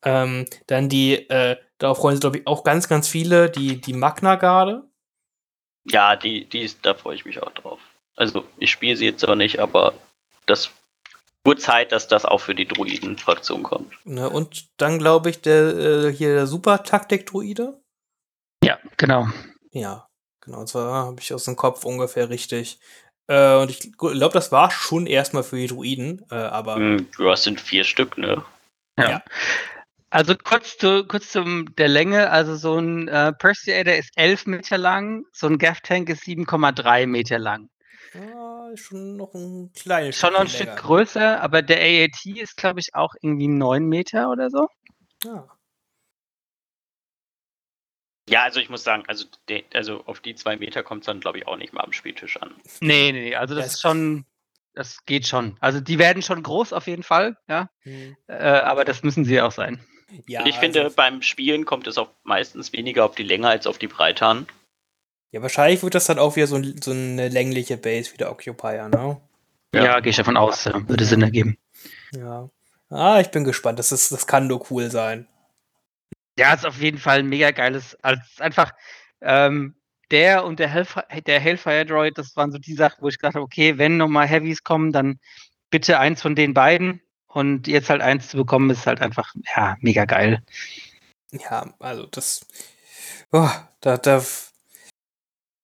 A: Ähm, dann die äh, Darauf freuen sich, glaube ich, auch ganz, ganz viele, die, die Magna-Garde.
C: Ja, die, die ist, da freue ich mich auch drauf. Also, ich spiele sie jetzt aber nicht, aber das wird Zeit, dass das auch für die Druiden-Fraktion kommt.
A: Ne, und dann, glaube ich, der, äh, hier der Super-Taktik-Druide.
B: Ja, genau.
A: Ja, genau. Und zwar habe ich aus dem Kopf ungefähr richtig. Äh, und ich glaube, das war schon erstmal für die Druiden, äh, aber.
C: Hm, das sind vier Stück, ne?
B: Ja. ja. Also kurz zu kurz zum der Länge, also so ein äh, Persuader ist 11 Meter lang, so ein Gaff Tank ist 7,3 Meter lang.
A: Ja, schon noch ein kleines
B: Schon noch ein Stück größer, aber der AAT ist, glaube ich, auch irgendwie 9 Meter oder so.
A: Ja.
C: Ja, also ich muss sagen, also, de, also auf die zwei Meter kommt es dann, glaube ich, auch nicht mal am Spieltisch an. <laughs>
B: Nee, nee, also das, das ist schon, das geht schon. Also die werden schon groß auf jeden Fall, ja. Mhm. Äh, aber das müssen sie auch sein.
C: Ja, ich finde, also, beim Spielen kommt es auch meistens weniger auf die Länge als auf die Breite an.
A: Ja, wahrscheinlich wird das dann auch wieder so, so eine längliche Base wie der Occupier, ne?
B: Ja, ja gehe ich davon aus, ja. würde Sinn ergeben.
A: Ja. Ah, ich bin gespannt. Das, ist, das kann nur cool sein.
B: Ja, ist auf jeden Fall ein mega geiles, als einfach, ähm, der und der, Hellfire, der Hellfire Droid, das waren so die Sachen, wo ich gesagt habe, okay, wenn nochmal Heavies kommen, dann bitte eins von den beiden. Und jetzt halt eins zu bekommen, ist halt einfach, ja, mega geil.
A: Ja, also das, oh, da, da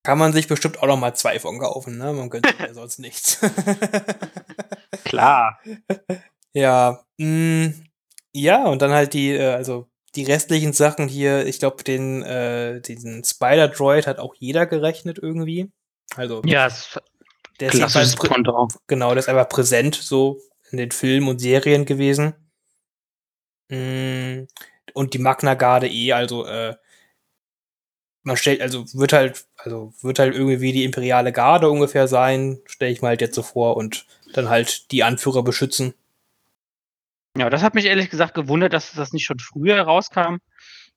A: kann man sich bestimmt auch noch mal zwei von kaufen, ne? Man könnte ja <laughs> sonst nichts. <laughs>
B: Klar.
A: Ja, mh, mm, ja, und dann halt die, äh, also die restlichen Sachen hier, ich glaube, den, äh, diesen Spider-Droid hat auch jeder gerechnet irgendwie. Also,
B: ja,
A: der ist genau, der ist einfach präsent so in den Filmen und Serien gewesen. Mm, und die Magna Garde eh, also äh, man stellt, also wird halt, also wird halt irgendwie wie die imperiale Garde ungefähr sein, stelle ich mir halt jetzt so vor und dann halt die Anführer beschützen.
B: Ja, das hat mich ehrlich gesagt gewundert, dass das nicht schon früher rauskam.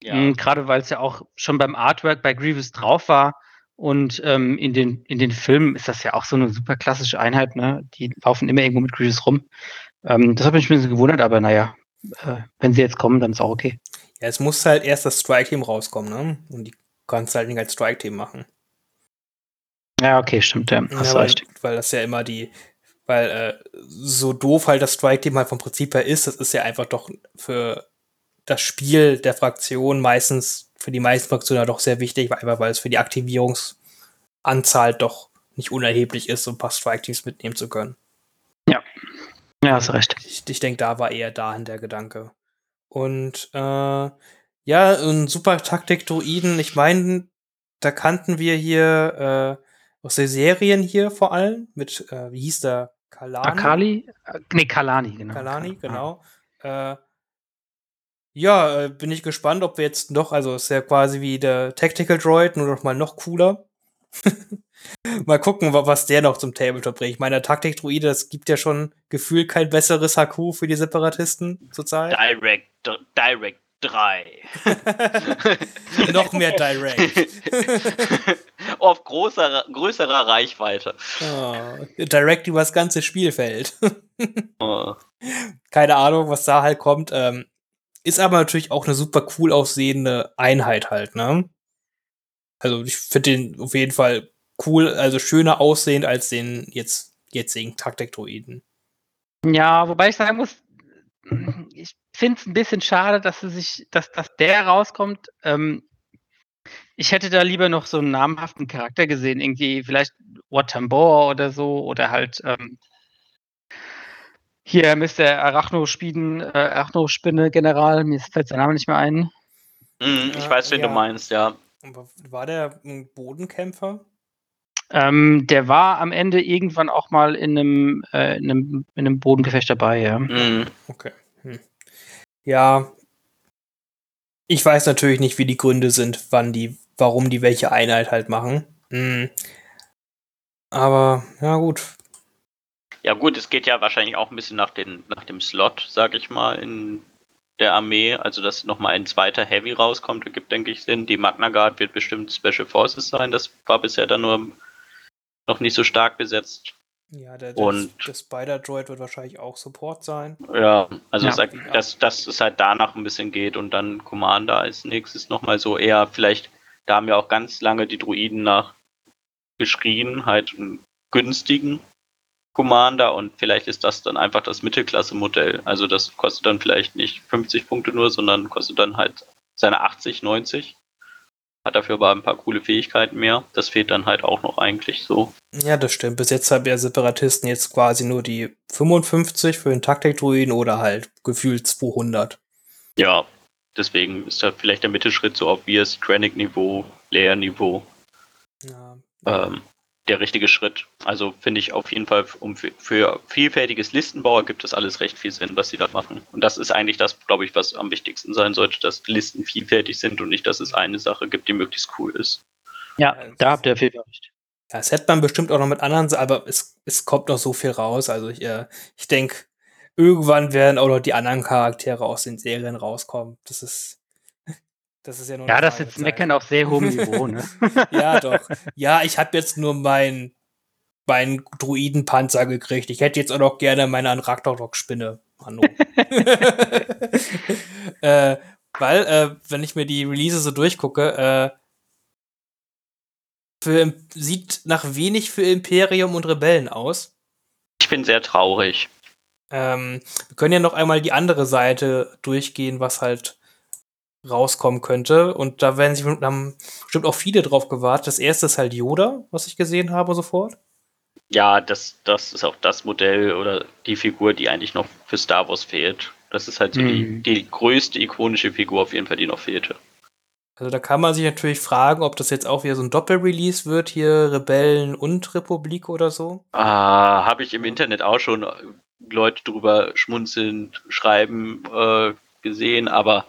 B: Ja. Mhm, Gerade weil es ja auch schon beim Artwork bei Grievous drauf war. Und ähm, in, den, in den Filmen ist das ja auch so eine super klassische Einheit, ne? Die laufen immer irgendwo mit Grievous rum. Ähm, das hat mich ein bisschen gewundert, aber naja, äh, wenn sie jetzt kommen, dann ist auch okay.
A: Ja, es muss halt erst das Strike-Team rauskommen, ne? Und die kannst du halt nicht als Strike-Team machen.
B: Ja, okay, stimmt, ja.
A: Hast ja, weil, recht. Weil das ja immer die, weil äh, so doof halt das Strike-Team halt vom Prinzip her ist, das ist ja einfach doch für das Spiel der Fraktion meistens, für die meisten Fraktionen ja doch sehr wichtig, einfach weil es für die Aktivierungsanzahl doch nicht unerheblich ist, um ein paar Strike-Teams mitnehmen zu können.
B: Ja. Ja, hast recht.
A: Ich, ich denke, da war eher dahin der Gedanke. Und äh, ja, ein super Taktik-Druiden. Ich meine, da kannten wir hier äh, aus den Serien hier vor allem mit, äh, wie hieß der?
B: Kalani? Akali? Äh, nee, Kalani, genau.
A: Kalani, genau. Äh, ja, äh, bin ich gespannt, ob wir jetzt noch, also ist ja quasi wie der Tactical Droid, nur noch mal noch cooler. <laughs> mal gucken, was der noch zum Tabletop bringt. Ich meine, der Taktik-Druide, das gibt ja schon gefühlt kein besseres HQ für die Separatisten zurzeit.
C: Direct, Direct 3. <laughs>
A: Noch mehr Direct. <laughs>
C: Auf großer, größerer Reichweite.
A: Oh, direct über das ganze Spielfeld. oh. Keine Ahnung, was da halt kommt. Ähm, ist aber natürlich auch eine super cool aussehende Einheit halt, ne? Also ich finde den auf jeden Fall cool, also schöner aussehend als den jetzt jetzigen Taktik-Droiden.
B: Ja, wobei ich sagen muss, ich finde es ein bisschen schade, dass sie sich, dass, dass der rauskommt. Ähm, ich hätte da lieber noch so einen namhaften Charakter gesehen, irgendwie vielleicht Watambor oder so, oder halt ähm, hier Mr. Arachnospiden, äh, Arachnospinne-General, mir fällt sein Name nicht mehr ein.
C: Mm, ich weiß, wen ja. du meinst, ja.
A: War der ein Bodenkämpfer?
B: Ähm, der war am Ende irgendwann auch mal in einem, äh, in einem, in einem Bodengefecht dabei, ja.
C: Mm.
A: Okay. Hm. Ja. Ich weiß natürlich nicht, wie die Gründe sind, wann die, warum die welche Einheit halt machen. Hm. Aber, ja, gut.
C: Ja, gut, es geht ja wahrscheinlich auch ein bisschen nach, den, nach dem Slot, sag ich mal, in der Armee. Also, dass nochmal ein zweiter Heavy rauskommt, ergibt, denke ich, Sinn. Die Magna Guard wird bestimmt Special Forces sein. Das war bisher dann nur noch nicht so stark besetzt.
A: Ja, der, und der Spider-Droid wird wahrscheinlich auch Support sein.
C: Ja, also ja. dass, dass es halt danach ein bisschen geht und dann Commander als nächstes nochmal so eher, vielleicht, da haben ja auch ganz lange die Druiden nach geschrien, halt einen günstigen Commander und vielleicht ist das dann einfach das Mittelklasse-Modell. Also das kostet dann vielleicht nicht 50 Punkte nur, sondern kostet dann halt seine 80, 90 hat dafür aber ein paar coole Fähigkeiten mehr. Das fehlt dann halt auch noch eigentlich so.
A: Ja, das stimmt. Bis jetzt haben ja Separatisten jetzt quasi nur die 55 für den Taktik-Druiden oder halt gefühlt 200.
C: Ja, deswegen ist da vielleicht der Mittelschritt so obvious, Krennic-Niveau, Layer-Niveau. Ja. Ähm, der richtige Schritt. Also finde ich auf jeden Fall, um für, vielfältiges Listenbauer gibt es alles recht viel Sinn, was sie da machen. Und das ist eigentlich das, glaube ich, was am wichtigsten sein sollte, dass Listen vielfältig sind und nicht, dass es eine Sache gibt, die möglichst cool ist.
B: Ja, da habt ihr viel recht.
A: Ja, das hätte man bestimmt auch noch mit anderen, aber es, es kommt noch so viel raus. Also ich, äh, ich denke, irgendwann werden auch noch die anderen Charaktere aus den Serien rauskommen. Das ist das ist ja nur
B: Ja, das ist jetzt Meckern auf sehr hohem Niveau, ne? <laughs>
A: ja, doch. Ja, ich habe jetzt nur meinen mein Druidenpanzer gekriegt. Ich hätte jetzt auch noch gerne meine Anraktorok-Spinne. Hanno. <laughs> <laughs> äh, weil, äh, wenn ich mir die Release so durchgucke, äh, für, sieht nach wenig für Imperium und Rebellen aus.
C: Ich bin sehr traurig.
A: Ähm, wir können ja noch einmal die andere Seite durchgehen, was halt rauskommen könnte. Und da werden sich haben bestimmt auch viele drauf gewartet. Das erste ist halt Yoda, was ich gesehen habe sofort.
C: Ja, das, das ist auch das Modell oder die Figur, die eigentlich noch für Star Wars fehlt. Das ist halt so mhm. die, die größte ikonische Figur auf jeden Fall, die noch fehlte.
A: Also da kann man sich natürlich fragen, ob das jetzt auch wieder so ein Doppelrelease wird, hier Rebellen und Republik oder so.
C: Ah, habe ich im Internet auch schon Leute drüber schmunzeln, schreiben äh, gesehen, aber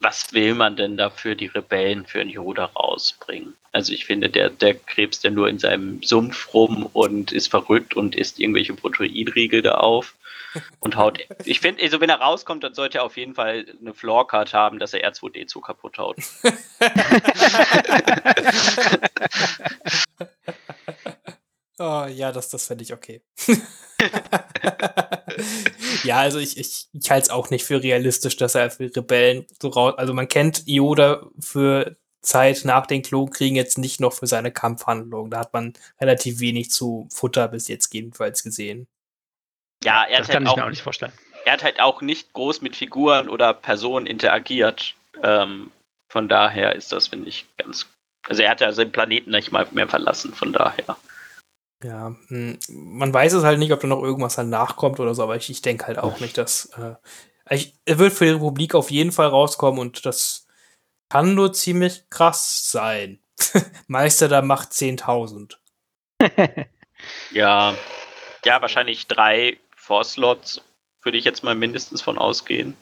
C: was will man denn dafür die Rebellen für einen Yoda rausbringen? Also ich finde, der, der krebst ja nur in seinem Sumpf rum und ist verrückt und isst irgendwelche Proteinriegel da auf <laughs> und haut. Ich finde, also wenn er rauskommt, dann sollte er auf jeden Fall eine Floorcard haben, dass er R2D2 kaputt haut. <laughs> <laughs>
A: oh, ja, das, das fände ich okay. Ja, also ich, ich, ich halte es auch nicht für realistisch, dass er für Rebellen so raus. Also man kennt Yoda für Zeit nach den Klonkriegen jetzt nicht noch für seine Kampfhandlung. Da hat man relativ wenig zu Futter bis jetzt jedenfalls gesehen.
C: Ja, er
B: das kann halt ich mir auch nicht vorstellen.
C: Er hat halt auch nicht groß mit Figuren oder Personen interagiert. Ähm, von daher ist das, finde ich, ganz. Also er hat ja seinen Planeten nicht mal mehr verlassen, von daher.
A: Ja, hm, man weiß es halt nicht, ob da noch irgendwas dann nachkommt oder so, aber ich, ich denke halt auch nicht, dass. Äh, ich, er wird für die Republik auf jeden Fall rauskommen und das kann nur ziemlich krass sein. <laughs> Meister der Macht 10.000. <laughs>
C: ja, ja, wahrscheinlich drei Four-Slots würde ich jetzt mal mindestens von ausgehen.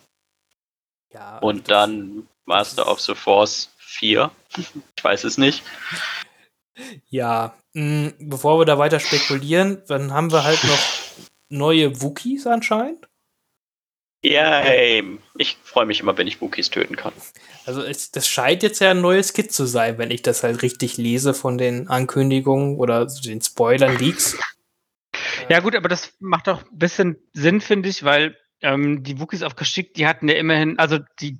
C: Ja. Und dann Master of the Force 4. <laughs> ich weiß es nicht.
A: Ja, bevor wir da weiter spekulieren, dann haben wir halt noch neue Wookies anscheinend.
C: Ja, hey, ich freue mich immer, wenn ich Wookies töten kann.
A: Also es, das scheint jetzt ja ein neues Kit zu sein, wenn ich das halt richtig lese von den Ankündigungen oder den Spoilern Leaks.
B: Ja gut, aber das macht doch ein bisschen Sinn, finde ich, weil ähm, die Wookies auf Kashyyyk, die hatten ja immerhin, also die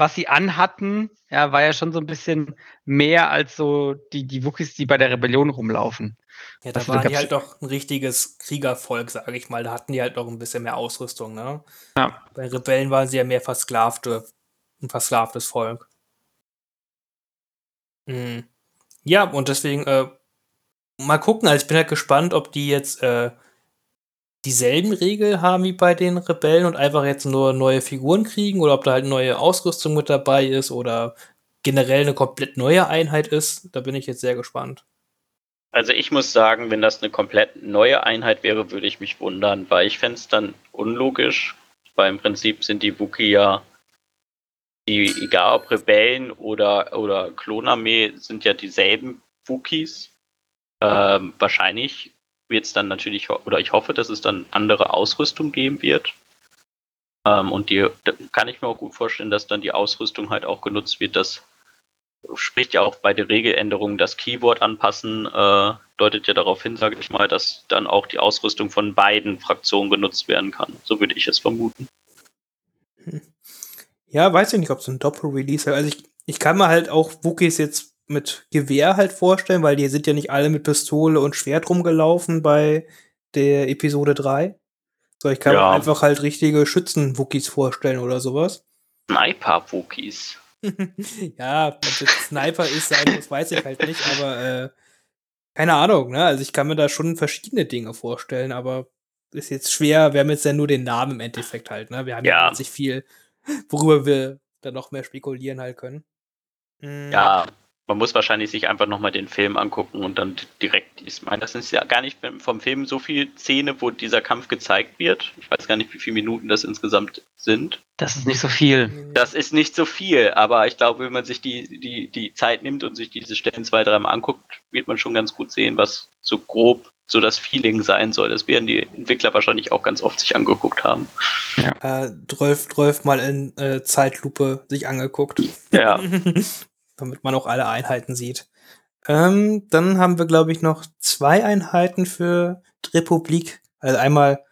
B: was sie anhatten, ja, war ja schon so ein bisschen mehr als so die, die Wookies, die bei der Rebellion rumlaufen.
A: Ja, da waren die halt doch ein richtiges Kriegervolk, sage ich mal. Da hatten die halt noch ein bisschen mehr Ausrüstung, ne? Ja. Bei Rebellen waren sie ja mehr versklavte, ein versklavtes Volk. Mhm. Ja, und deswegen, äh, mal gucken, also ich bin halt gespannt, ob die jetzt äh, dieselben Regeln haben wie bei den Rebellen und einfach jetzt nur neue Figuren kriegen oder ob da halt neue Ausrüstung mit dabei ist oder generell eine komplett neue Einheit ist. Da bin ich jetzt sehr gespannt.
C: Also ich muss sagen, wenn das eine komplett neue Einheit wäre, würde ich mich wundern, weil ich fände es dann unlogisch, weil im Prinzip sind die Wookie ja, die, egal ob Rebellen oder, oder Klonarmee, sind ja dieselben Wookies. Ähm, wahrscheinlich wird es dann natürlich, oder ich hoffe, dass es dann andere Ausrüstung geben wird. Ähm, und die kann ich mir auch gut vorstellen, dass dann die Ausrüstung halt auch genutzt wird. Das spricht ja auch bei der Regeländerung das Keyboard anpassen, äh, deutet ja darauf hin, sage ich mal, dass dann auch die Ausrüstung von beiden Fraktionen genutzt werden kann. So würde ich es vermuten.
A: Ja, weiß ich nicht, ob es ein Doppel-Release Also ich, ich kann mir halt auch Wookies jetzt mit Gewehr halt vorstellen, weil die sind ja nicht alle mit Pistole und Schwert rumgelaufen bei der Episode 3. So, ich kann ja. mir einfach halt richtige Schützen-Wookies vorstellen oder sowas.
C: Sniper-Wookies. <laughs>
A: ja, ob das Sniper ist, das weiß ich halt nicht, aber äh, keine Ahnung, ne? Also ich kann mir da schon verschiedene Dinge vorstellen, aber ist jetzt schwer, wir haben jetzt ja nur den Namen im Endeffekt halt, ne? Wir haben ja, ja nicht viel, worüber wir dann noch mehr spekulieren halt können.
C: Mhm. Ja, man muss wahrscheinlich sich einfach nochmal den Film angucken und dann direkt, ich meine, das ist ja gar nicht vom Film so viel Szene, wo dieser Kampf gezeigt wird. Ich weiß gar nicht, wie viele Minuten das insgesamt sind.
B: Das ist nicht so viel.
C: Das ist nicht so viel, aber ich glaube, wenn man sich die, die, die Zeit nimmt und sich diese Stellen zwei, dreimal anguckt, wird man schon ganz gut sehen, was so grob so das Feeling sein soll. Das werden die Entwickler wahrscheinlich auch ganz oft sich angeguckt haben.
A: Ja. Äh, 12, 12 mal in äh, Zeitlupe sich angeguckt.
C: Ja. <laughs>
A: damit man auch alle Einheiten sieht. Ähm, dann haben wir, glaube ich, noch zwei Einheiten für die Republik. Also einmal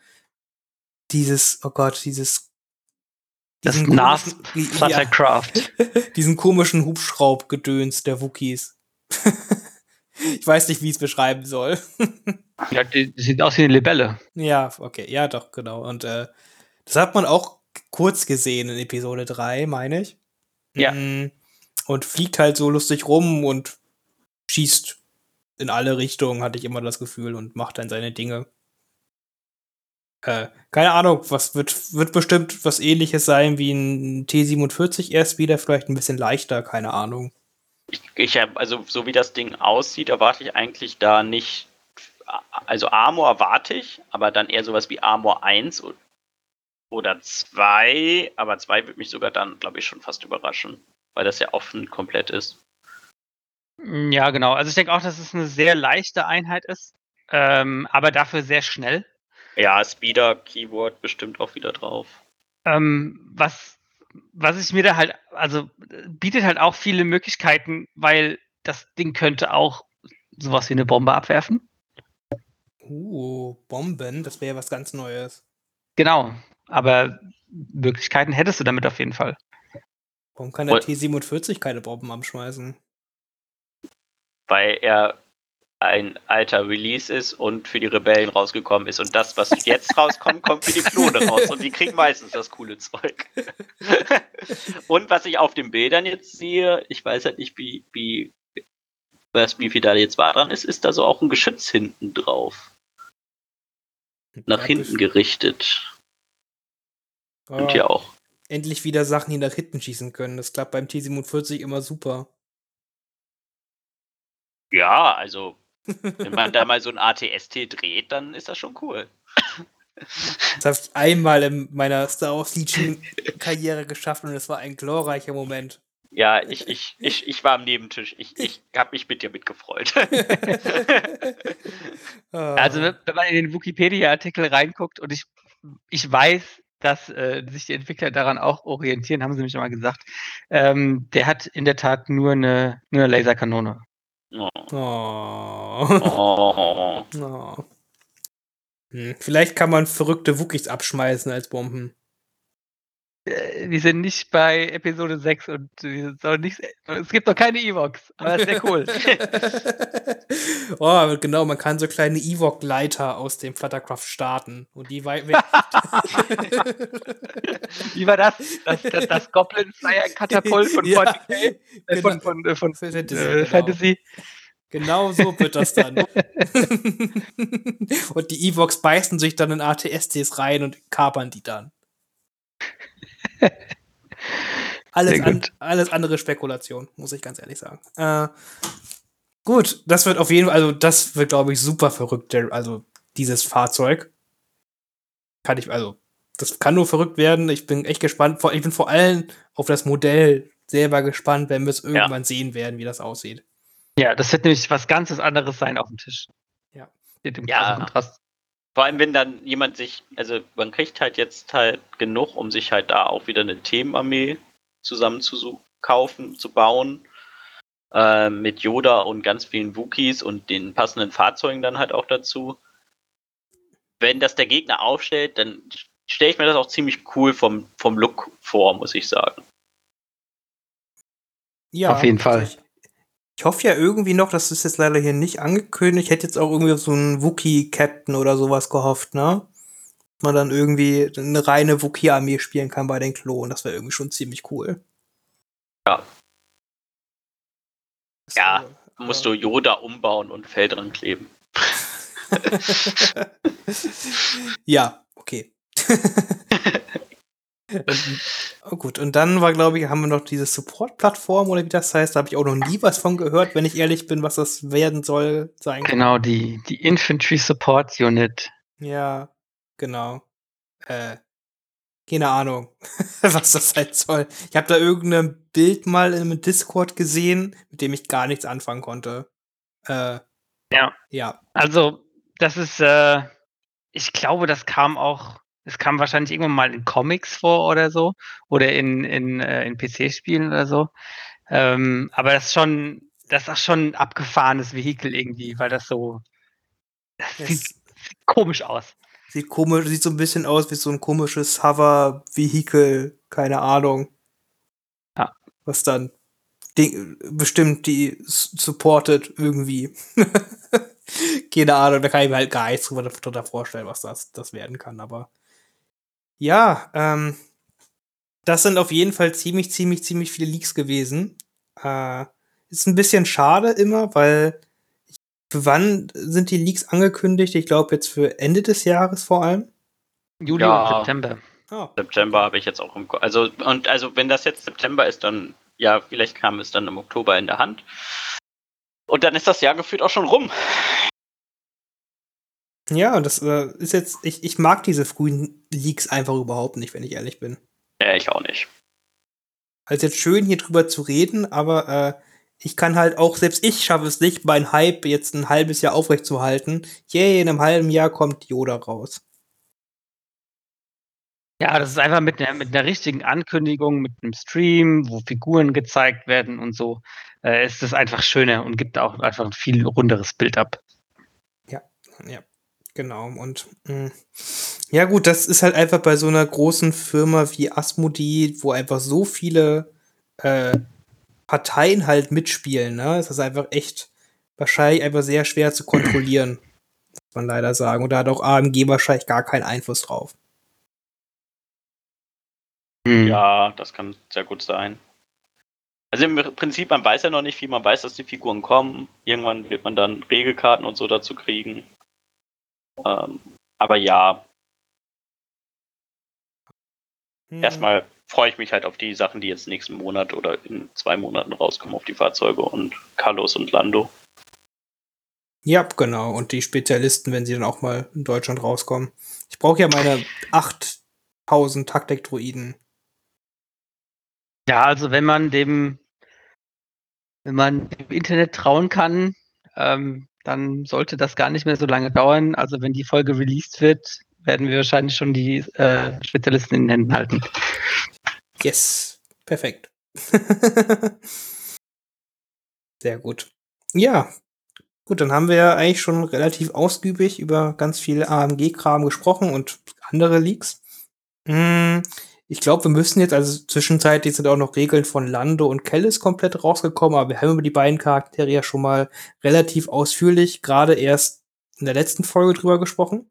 A: dieses, oh Gott, dieses
B: das NAS Craft. <laughs>
A: diesen komischen Hubschraubgedöns der Wookies. <laughs> ich weiß nicht, wie ich es beschreiben soll. <laughs>
B: Ja, die, die sieht aus wie eine Libelle.
A: ja, okay, ja, doch, genau. Und äh, das hat man auch kurz gesehen in Episode 3, meine ich.
B: Ja.
A: Mm, Und fliegt halt so lustig rum und schießt in alle Richtungen, hatte ich immer das Gefühl, und macht dann seine Dinge. Äh, keine Ahnung, was wird, wird bestimmt was ähnliches sein wie ein T47 erst wieder, vielleicht ein bisschen leichter, keine Ahnung.
C: Ich, also so wie das Ding aussieht, erwarte ich eigentlich da nicht. Also Armor erwarte ich, aber dann eher sowas wie Armor 1 o- oder 2. Aber 2 würde mich sogar dann, glaube ich, schon fast überraschen, weil das ja offen komplett ist.
B: Ja, genau. Also ich denke auch, dass es eine sehr leichte Einheit ist, ähm, aber dafür sehr schnell.
C: Ja, Speeder, Keyword bestimmt auch wieder drauf.
B: Ähm, was, was ich mir da halt, also bietet halt auch viele Möglichkeiten, weil das Ding könnte auch sowas wie eine Bombe abwerfen.
A: Uh, Bomben, das wäre was ganz Neues.
B: Genau. Aber Möglichkeiten hättest du damit auf jeden Fall.
A: Warum kann der
C: Und-
A: T47 keine Bomben abschmeißen?
C: weil er ein alter Release ist und für die Rebellen rausgekommen ist. Und das, was jetzt <laughs> rauskommt, kommt für die Klone raus. Und die kriegen meistens das coole Zeug. <laughs> und was ich auf den Bildern jetzt sehe, ich weiß halt nicht, wie, wie, was, wie viel da jetzt war dran ist, ist da so auch ein Geschütz hinten drauf. Nach
A: Ja,
C: hinten gerichtet. Und
A: Ah,
C: hier auch.
A: Endlich wieder Sachen, die nach hinten schießen können. Das klappt beim T47 immer super.
C: Ja, also, wenn man da mal so ein ATST dreht, dann ist das schon cool.
A: Das habe ich einmal in meiner Star Wars Legion Karriere geschafft und es war ein glorreicher Moment.
C: Ja, ich, ich, ich, ich war am Nebentisch. Ich, ich habe mich mit dir mitgefreut. <laughs>
A: Ah.
B: Also wenn wenn man in den Wikipedia-Artikel reinguckt und ich, ich weiß, dass äh, sich die Entwickler daran auch orientieren, haben sie mich mal gesagt. Ähm, der hat in der Tat nur eine, nur eine Laserkanone.
C: Oh.
A: Oh. <laughs>
C: Oh.
A: Hm, vielleicht kann man verrückte Wookies abschmeißen als Bomben.
B: Äh, die sind nicht bei Episode 6 und nicht, es gibt noch keine Evox, aber das wäre cool. <laughs>
A: oh, genau, man kann so kleine Ewok-Leiter aus dem Fluttercraft starten. Und die wei- <laughs>
B: Wie war das? Das, das, das Goblin Flyer Katapult von <laughs>
A: Ja,
B: 40k? Äh,
A: genau.
B: von, von, äh, von
A: Fantasy,
B: äh,
A: genau.
B: Fantasy.
A: Genau so wird das dann. und die Evox beißen sich dann in ATSTs rein und kapern die dann. <laughs> Alles, an, alles andere Spekulation, muss ich ganz ehrlich sagen. Äh, gut, das wird auf jeden Fall, also das wird, glaube ich, super verrückt, der- also dieses Fahrzeug. Kann ich, also, das kann nur verrückt werden. Ich bin echt gespannt. Vor- Ich bin vor allem auf das Modell selber gespannt, wenn wir es irgendwann sehen werden, wie das aussieht.
B: Ja, das wird nämlich was ganzes anderes sein auf dem Tisch.
A: Ja.
B: Mit dem
C: Ja.
B: Kontrast.
C: Vor allem, wenn dann jemand sich, also man kriegt halt jetzt halt genug, um sich halt da auch wieder eine Themenarmee zusammen zu kaufen, zu bauen. Äh, mit Yoda und ganz vielen Wookies und den passenden Fahrzeugen dann halt auch dazu. Wenn das der Gegner aufstellt, dann stelle ich mir das auch ziemlich cool vom, vom Look vor, muss ich sagen.
A: Ja,
B: Auf jeden Fall.
A: Ich, ich hoffe ja irgendwie noch, das ist jetzt leider hier nicht angekündigt. Ich hätte jetzt auch irgendwie auf so einen Wookie-Captain oder sowas gehofft, ne? Dass man dann irgendwie eine reine Wookie-Armee spielen kann bei den Klonen. Das wäre irgendwie schon ziemlich cool.
C: Ja.
A: So,
C: Ja,
A: aber-
C: Musst du Yoda umbauen und Fell dran kleben. <laughs>
A: ja, okay. <laughs> oh gut, und dann war, glaube ich, haben wir noch diese Support-Plattform oder wie das heißt. Da habe ich auch noch nie was von gehört, wenn ich ehrlich bin, was das werden soll, sein kann.
B: Genau, die, die Infantry Support Unit.
A: Ja, genau. Äh, keine Ahnung, <laughs> was das sein soll. Ich habe da irgendein Bild mal im Discord gesehen, mit dem ich gar nichts anfangen konnte. Äh,
B: Ja.
A: Ja.
B: Also, das ist, äh, ich glaube, das kam auch, es kam wahrscheinlich irgendwann mal in Comics vor oder so. Oder in, in, äh, in PC-Spielen oder so. Ähm, aber das ist schon, das ist auch schon ein abgefahrenes Vehikel irgendwie, weil das so, das sieht,
A: Es
B: sieht komisch aus.
A: sieht komisch, sieht so ein bisschen aus wie so ein komisches Hover-Vehikel, keine Ahnung.
B: Ja.
A: Was dann bestimmt die supportet irgendwie. <laughs> Keine Ahnung, da kann ich mir halt gar nichts drüber, drüber vorstellen, was das, das werden kann, aber ja, ähm, das sind auf jeden Fall ziemlich, ziemlich, ziemlich viele Leaks gewesen. Äh, ist ein bisschen schade immer, weil für wann sind die Leaks angekündigt? Ich glaube jetzt für Ende des Jahres vor allem.
B: Juli ja. und September.
C: Oh. September habe ich jetzt auch im Ko Also, und also wenn das jetzt September ist, dann, ja, vielleicht kam es dann im Oktober in der Hand. Und dann ist das Jahr gefühlt auch schon rum.
A: Ja, und das äh, ist jetzt, ich, ich mag diese frühen Leaks einfach überhaupt nicht, wenn ich ehrlich bin.
C: Ja, ich auch nicht.
A: Also jetzt schön hier drüber zu reden, aber äh, ich kann halt auch, selbst ich schaffe es nicht, mein Hype jetzt ein halbes Jahr aufrechtzuerhalten. Yay, in einem halben Jahr kommt Yoda raus.
B: Ja, das ist einfach mit einer, mit einer richtigen Ankündigung, mit einem Stream, wo Figuren gezeigt werden und so, äh, ist es einfach schöner und gibt auch einfach ein viel runderes Bild ab.
A: Ja, ja, genau. Und mh, mm, ja, gut, das ist halt einfach bei so einer großen Firma wie Asmodee, wo einfach so viele äh, Parteien halt mitspielen, ne? Es ist einfach echt wahrscheinlich einfach sehr schwer zu kontrollieren, muss man leider sagen. Und da hat auch AMG wahrscheinlich gar keinen Einfluss drauf.
C: Hm. Ja, das kann sehr gut sein. Also im Prinzip, man weiß ja noch nicht viel, man weiß, dass die Figuren kommen. Irgendwann wird man dann Regelkarten und so dazu kriegen. Ähm, aber ja. Hm. Erstmal freue ich mich halt auf die Sachen, die jetzt nächsten Monat oder in zwei Monaten rauskommen, auf die Fahrzeuge und Carlos und Lando.
A: Ja, genau. Und die Spezialisten, wenn sie dann auch mal in Deutschland rauskommen. Ich brauche ja meine 8000 Taktik-Druiden.
B: Ja, also wenn man dem, wenn man dem Internet trauen kann, ähm, dann sollte das gar nicht mehr so lange dauern. Also wenn die Folge released wird, werden wir wahrscheinlich schon die äh, Spezialisten in den Händen halten.
A: Yes, perfekt. <laughs> Sehr gut. Ja, gut, dann haben wir eigentlich schon relativ ausgiebig über ganz viel AMG-Kram gesprochen und andere Leaks. Hm, ich glaube, wir müssen jetzt, also zwischenzeitlich sind auch noch Regeln von Lando und Kellis komplett rausgekommen, aber wir haben über die beiden Charaktere ja schon mal relativ ausführlich, gerade erst in der letzten Folge drüber gesprochen.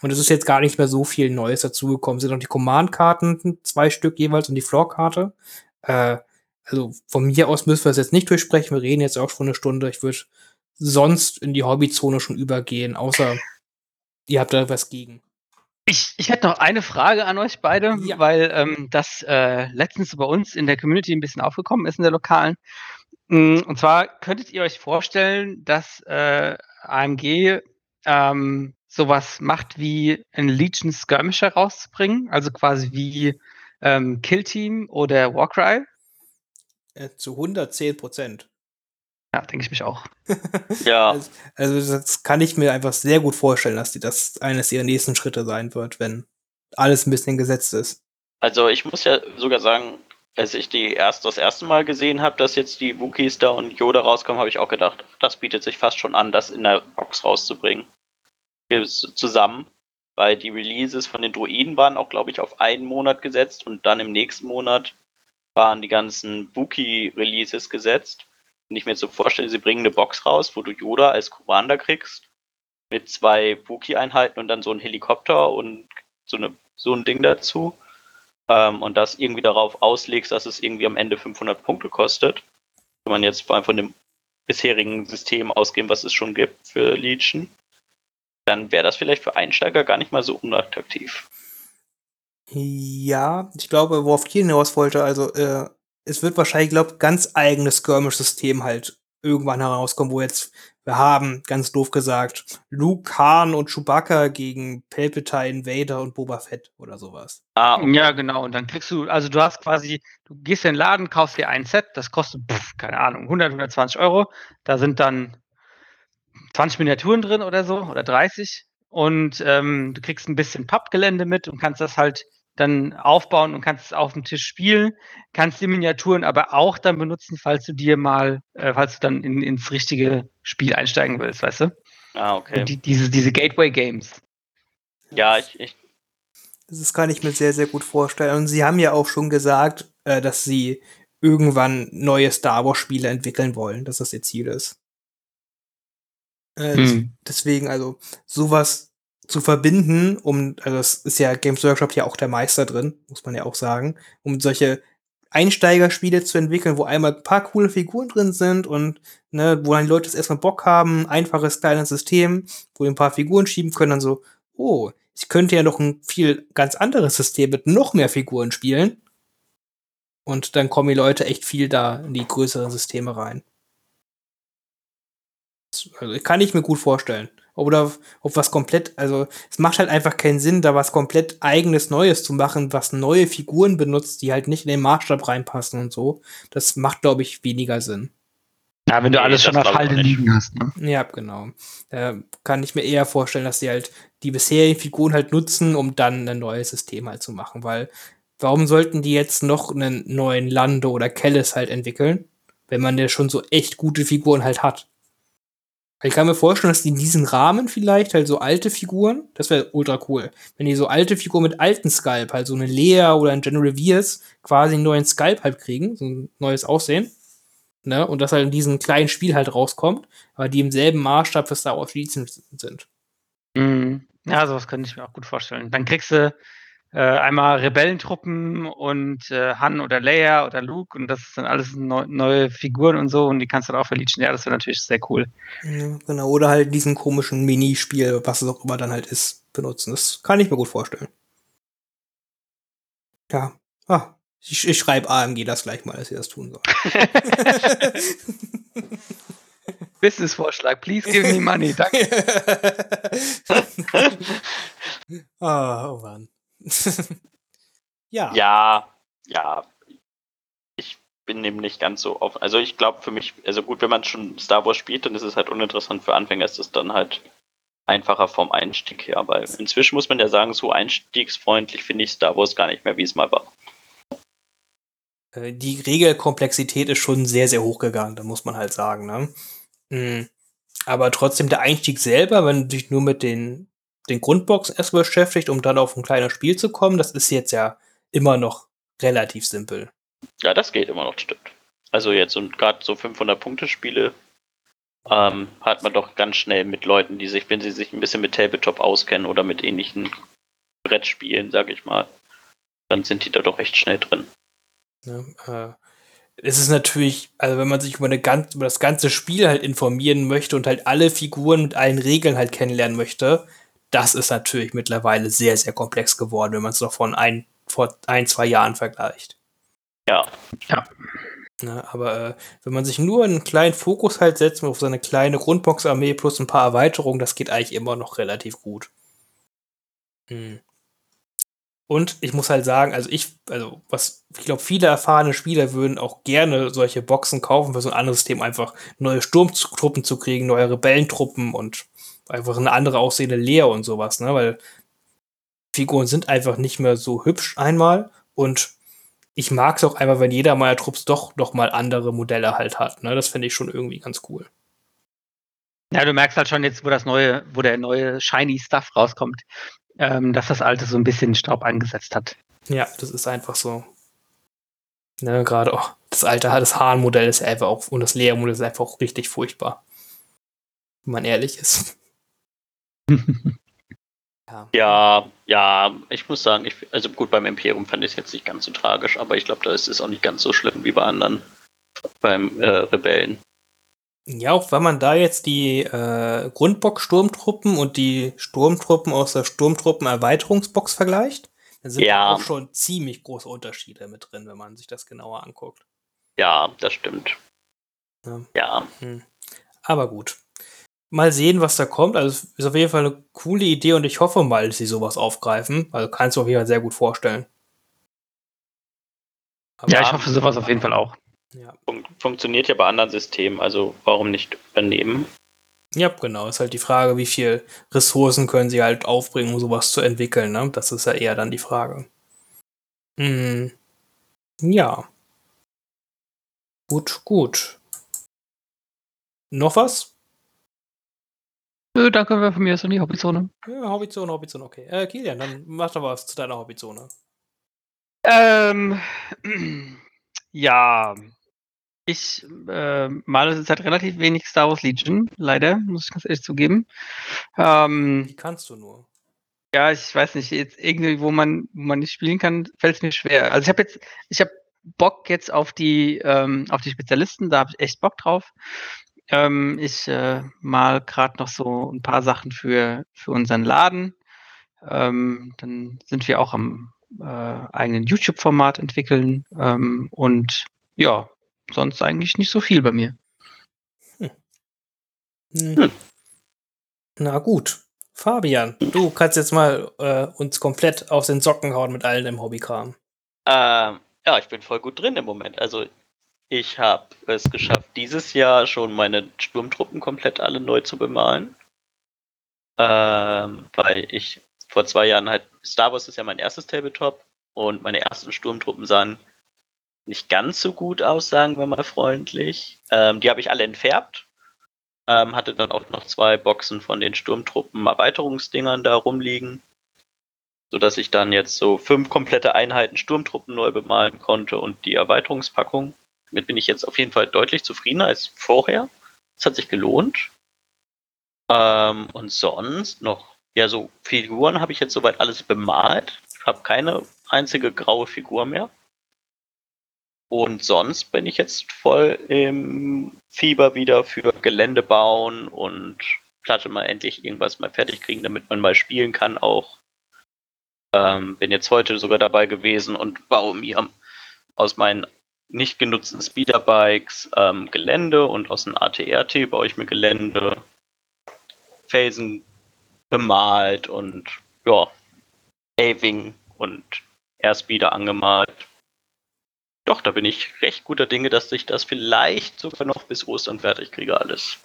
A: Und es ist jetzt gar nicht mehr so viel Neues dazugekommen. Es sind noch die Command-Karten, zwei Stück jeweils und die Floor-Karte. Äh, also von mir aus müssen wir es jetzt nicht durchsprechen. Wir reden jetzt auch schon eine Stunde. Ich würde sonst in die Hobbyzone schon übergehen, außer ihr habt da was gegen.
B: Ich, ich hätte noch eine Frage an euch beide, ja. weil ähm, das äh, letztens bei uns in der Community ein bisschen aufgekommen ist in der lokalen. Mm, und zwar könntet ihr euch vorstellen, dass äh, AMG ähm, sowas macht wie ein Legion Skirmisher rauszubringen, also quasi wie ähm, Kill Team oder Warcry?
A: Äh, zu 110 Prozent.
B: Ja, denke ich mich auch. <laughs>
C: ja.
A: Also, also, das kann ich mir einfach sehr gut vorstellen, dass die das eines ihrer nächsten Schritte sein wird, wenn alles ein bisschen gesetzt ist.
C: Also ich muss ja sogar sagen, als ich die erst das erste Mal gesehen habe, dass jetzt die Wookies da und Yoda rauskommen, habe ich auch gedacht, das bietet sich fast schon an, das in der Box rauszubringen. Zusammen, weil die Releases von den Druiden waren auch, glaube ich, auf einen Monat gesetzt und dann im nächsten Monat waren die ganzen Wookie-Releases gesetzt. Wenn ich mir so vorstelle, sie bringen eine Box raus, wo du Yoda als Commander kriegst, mit zwei Wookie-Einheiten und dann so ein Helikopter und so, eine, so ein Ding dazu. Ähm, und das irgendwie darauf auslegst, dass es irgendwie am Ende 500 Punkte kostet. Wenn man jetzt vor allem von dem bisherigen System ausgehen, was es schon gibt für Legion, dann wäre das vielleicht für Einsteiger gar nicht mal so unattraktiv.
A: Ja, ich glaube, worauf Kiel hinaus wollte, also äh, es wird wahrscheinlich, glaube ganz eigenes Skirmish-System halt irgendwann herauskommen, wo jetzt wir haben, ganz doof gesagt, Luke, Han und Chewbacca gegen Palpatine, Vader und Boba Fett oder sowas.
B: Ah, okay. Ja, genau. Und dann kriegst du, also du hast quasi, du gehst in den Laden, kaufst dir ein Set, das kostet, pff, keine Ahnung, 100, 120 Euro. Da sind dann 20 Miniaturen drin oder so, oder 30. Und ähm, du kriegst ein bisschen Pappgelände mit und kannst das halt dann aufbauen und kannst es auf dem Tisch spielen, kannst die Miniaturen aber auch dann benutzen, falls du dir mal, äh, falls du dann in, ins richtige Spiel einsteigen willst, weißt du?
C: Ah, okay.
B: Die, diese, diese Gateway-Games.
C: Ja, ich, ich.
A: Das kann ich mir sehr, sehr gut vorstellen. Und sie haben ja auch schon gesagt, äh, dass sie irgendwann neue Star Wars-Spiele entwickeln wollen, dass das ihr Ziel ist. Äh,
B: Hm.
A: Deswegen, also, sowas zu verbinden, um, also das ist ja Games Workshop ja auch der Meister drin, muss man ja auch sagen, um solche Einsteigerspiele zu entwickeln, wo einmal ein paar coole Figuren drin sind und ne, wo dann die Leute das erstmal Bock haben, einfaches kleines System, wo die ein paar Figuren schieben können, dann so, oh, ich könnte ja noch ein viel ganz anderes System mit noch mehr Figuren spielen. Und dann kommen die Leute echt viel da in die größeren Systeme rein. Also kann ich mir gut vorstellen. Oder ob was komplett, also es macht halt einfach keinen Sinn, da was komplett eigenes Neues zu machen, was neue Figuren benutzt, die halt nicht in den Maßstab reinpassen und so. Das macht, glaube ich, weniger Sinn.
B: Ja, wenn du
C: Nee,
B: alles schon auf Halde liegen hast. Ne?
A: Ja, genau. Da kann ich mir eher vorstellen, dass sie halt die bisherigen Figuren halt nutzen, um dann ein neues System halt zu machen, weil warum sollten die jetzt noch einen neuen Lando oder Kellis halt entwickeln, wenn man ja schon so echt gute Figuren halt hat? Ich kann mir vorstellen, dass die in diesem Rahmen vielleicht halt so alte Figuren, das wäre ultra cool, wenn die so alte Figuren mit alten Sculpt, halt so eine Lea oder ein General Reveres quasi einen neuen Sculpt halt kriegen, so ein neues Aussehen. Ne? Und das halt in diesem kleinen Spiel halt rauskommt, aber die im selben Maßstab für Star Wars Legion sind.
B: Mhm. Ja, sowas könnte ich mir auch gut vorstellen. Dann kriegst du äh, einmal Rebellentruppen und äh, Han oder Leia oder Luke und das sind alles neu, neue Figuren und so und die kannst du dann auch verleachen. Ja, das wäre natürlich sehr cool.
A: Ja, genau. Oder halt diesen komischen Minispiel, was es auch immer dann halt ist, benutzen. Das kann ich mir gut vorstellen. Ja. Ah, ich, ich schreibe AMG das gleich mal, dass sie das tun sollen. <laughs>
B: Business-Vorschlag, please give me money. Danke. <laughs>
A: ah, oh Mann. Ja. <laughs>
C: Ja, ja. Ich bin dem nicht ganz so offen. Also ich glaube für mich, also gut, wenn man schon Star Wars spielt, dann ist es halt uninteressant. Für Anfänger ist es dann halt einfacher vom Einstieg her, weil inzwischen muss man ja sagen, so einstiegsfreundlich finde ich Star Wars gar nicht mehr, wie es mal war.
A: Äh, Die Regelkomplexität ist schon sehr, sehr hochgegangen, da muss man halt sagen. Ne? Mhm. Aber trotzdem der Einstieg selber, wenn du dich nur mit den, den Grundboxen erstmal beschäftigt, um dann auf ein kleines Spiel zu kommen, das ist jetzt ja immer noch relativ simpel.
C: Ja, das geht immer noch, stimmt. Also jetzt und gerade so 500-Punkte-Spiele ähm, hat man doch ganz schnell mit Leuten, die sich, wenn sie sich ein bisschen mit Tabletop auskennen oder mit ähnlichen Brettspielen, sag ich mal, dann sind die da doch recht schnell drin.
A: Ne? Äh, es ist natürlich, also wenn man sich über, eine ganz, über das ganze Spiel halt informieren möchte und halt alle Figuren mit allen Regeln halt kennenlernen möchte, das ist natürlich mittlerweile sehr, sehr komplex geworden, wenn man es noch von ein, vor ein, zwei Jahren vergleicht.
C: Ja,
A: Ne, aber äh, wenn man sich nur einen kleinen Fokus halt setzt auf seine kleine Grundbox-Armee plus ein paar Erweiterungen, das geht eigentlich immer noch relativ gut. Hm. Und ich muss halt sagen, also ich, also was, ich glaube, viele erfahrene Spieler würden auch gerne solche Boxen kaufen für so ein anderes System, einfach neue Sturmtruppen zu kriegen, neue Rebellentruppen und einfach eine andere aussehende Leer und sowas, ne? Weil Figuren sind einfach nicht mehr so hübsch einmal und ich mag es auch einfach, wenn jeder meiner Trupps doch noch mal andere Modelle halt hat. Ne? Das finde ich schon irgendwie ganz cool.
B: Ja, du merkst halt schon jetzt, wo das neue, wo der neue Shiny Stuff rauskommt, ähm, dass das alte so ein bisschen Staub angesetzt hat.
A: Ja, das ist einfach so. Ne, gerade oh, das alte, das Hahn-Modell ist ja einfach auch, und das Lea-Modell ist einfach auch richtig furchtbar. Wenn man ehrlich ist. Ja.
C: ja, ja, ich muss sagen, ich, also gut, beim Imperium fand ich es jetzt nicht ganz so tragisch, aber ich glaube, da ist es auch nicht ganz so schlimm wie bei anderen, beim äh, Rebellen.
A: Ja, auch wenn man da jetzt die äh, Grundbox-Sturmtruppen und die Sturmtruppen aus der Sturmtruppen-Erweiterungsbox vergleicht, dann sind
C: Ja.
A: da auch schon ziemlich große Unterschiede mit drin, wenn man sich das genauer anguckt.
C: Ja, das stimmt.
A: Ja.
C: Ja,
A: Aber gut. Mal sehen, was da kommt. Also es ist auf jeden Fall eine coole Idee und ich hoffe mal, dass sie sowas aufgreifen. Also kannst du auf jeden Fall sehr gut vorstellen. Aber,
B: Ja, ich hoffe sowas auf jeden Fall auch.
A: Ja.
C: fun funktioniert ja bei anderen Systemen, also warum nicht übernehmen?
A: ja, genau. Ist halt die Frage, wie viel Ressourcen können sie halt aufbringen, um sowas zu entwickeln. Ne? Das ist ja eher dann die Frage. Hm. Ja. Gut, gut. Noch was?
B: Nö, danke von mir ist in die Hobbyzone.
A: Ja, Hobbyzone, Hobbyzone, okay. Äh, Kilian, dann mach doch was zu deiner Hobbyzone.
B: Ähm, <clears throat> Ja, ich äh, male zurzeit relativ wenig Star Wars Legion, leider, muss ich ganz ehrlich zugeben. Ähm,
A: Wie kannst du nur?
B: ja, ich weiß nicht, jetzt irgendwie, wo man, wo man nicht spielen kann, fällt es mir schwer. Also ich habe jetzt, ich habe Bock jetzt auf die, ähm, auf die Spezialisten, da habe ich echt Bock drauf. Ähm, ich äh, mal gerade noch so ein paar Sachen für, für unseren Laden. Ähm, dann sind wir auch am äh, eigenen YouTube-Format entwickeln. Ähm, und ja, sonst eigentlich nicht so viel bei mir.
A: Hm. Na gut. Fabian, du kannst jetzt mal äh, uns komplett aus den Socken hauen mit allen im Hobbykram.
C: Ähm, ja, ich bin voll gut drin im Moment. Also ich habe es geschafft, dieses Jahr schon meine Sturmtruppen komplett alle neu zu bemalen. Ähm, weil ich vor zwei Jahren halt, Star Wars ist ja mein erstes Tabletop und meine ersten Sturmtruppen sahen nicht ganz so gut aus, sagen wir mal freundlich. Ähm, die habe ich alle entfärbt. Ähm, hatte dann auch noch zwei Boxen von den Sturmtruppen Erweiterungsdingern da rumliegen. Sodass ich dann jetzt so fünf komplette Einheiten Sturmtruppen neu bemalen konnte und die Erweiterungspackung. Damit bin ich jetzt auf jeden Fall deutlich zufriedener als vorher. Es hat sich gelohnt. Ähm, und sonst noch, ja, so Figuren habe ich jetzt soweit alles bemalt. Ich habe keine einzige graue Figur mehr. Und sonst bin ich jetzt voll im Fieber wieder für Gelände bauen und Platte mal endlich irgendwas mal fertig kriegen, damit man mal spielen kann auch. Ähm, bin jetzt heute sogar dabei gewesen und baue mir aus meinen nicht genutzten Speederbikes ähm, Gelände und aus dem ATRT baue ich mir Gelände, Felsen bemalt und ja, Aving und Airspeeder angemalt. Doch, da bin ich recht guter Dinge, dass ich das vielleicht sogar noch bis Ostern fertig kriege alles.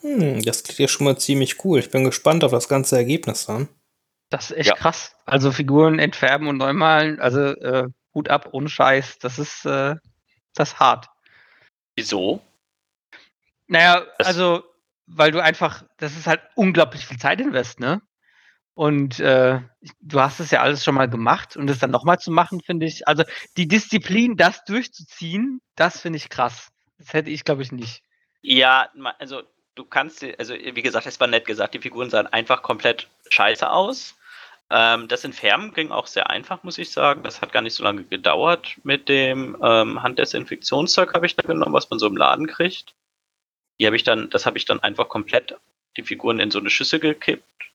A: Hm, das klingt ja schon mal ziemlich cool. Ich bin gespannt auf das ganze Ergebnis dann.
B: Das ist echt
C: Ja.
B: krass. Also Figuren entfärben und neu malen, also äh, Hut ab, ohne Scheiß. Das ist, äh, das ist hart.
C: Wieso?
B: Naja,
C: Das-
B: also, weil du einfach, das ist halt unglaublich viel Zeit invest, ne? Und äh, du hast es ja alles schon mal gemacht und es dann nochmal zu machen, finde ich, also die Disziplin, das durchzuziehen, das finde ich krass. Das hätte ich, glaube ich, nicht.
C: Ja, also du kannst, also wie gesagt, es war nett gesagt, die Figuren sahen einfach komplett scheiße aus. Ähm, das Entfärben ging auch sehr einfach, muss ich sagen. Das hat gar nicht so lange gedauert mit dem ähm, Handdesinfektionszeug habe ich da genommen, was man so im Laden kriegt. Die habe ich dann, das habe ich dann einfach komplett die Figuren in so eine Schüssel gekippt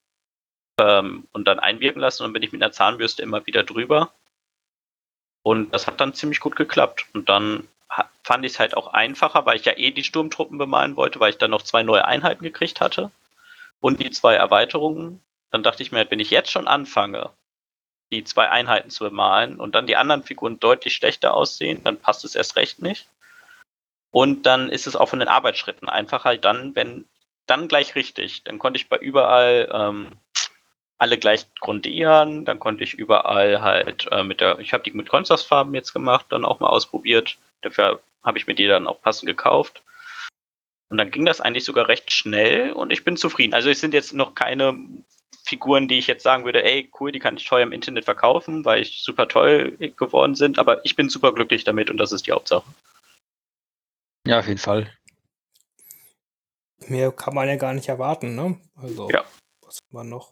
C: ähm, und dann einwirken lassen und bin ich mit einer Zahnbürste immer wieder drüber. Und das hat dann ziemlich gut geklappt. Und dann fand ich es halt auch einfacher, weil ich ja eh die Sturmtruppen bemalen wollte, weil ich dann noch zwei neue Einheiten gekriegt hatte und die zwei Erweiterungen. Dann dachte ich mir, wenn ich jetzt schon anfange, die zwei Einheiten zu bemalen und dann die anderen Figuren deutlich schlechter aussehen, dann passt es erst recht nicht. Und dann ist es auch von den Arbeitsschritten einfacher, dann, wenn, dann gleich richtig. Dann konnte ich bei überall ähm, alle gleich grundieren, dann konnte ich überall halt äh, mit der, ich habe die mit Kontrastfarben jetzt gemacht, dann auch mal ausprobiert. Dafür habe ich mir die dann auch passend gekauft. Und dann ging das eigentlich sogar recht schnell und ich bin zufrieden. Also es sind jetzt noch keine Figuren, die ich jetzt sagen würde, ey, cool, die kann ich teuer im Internet verkaufen, weil ich super toll geworden sind, aber ich bin super glücklich damit und das ist die Hauptsache.
B: Ja, auf jeden Fall.
A: Mehr kann man ja gar nicht erwarten, ne? Also,
C: Ja.
A: was man noch?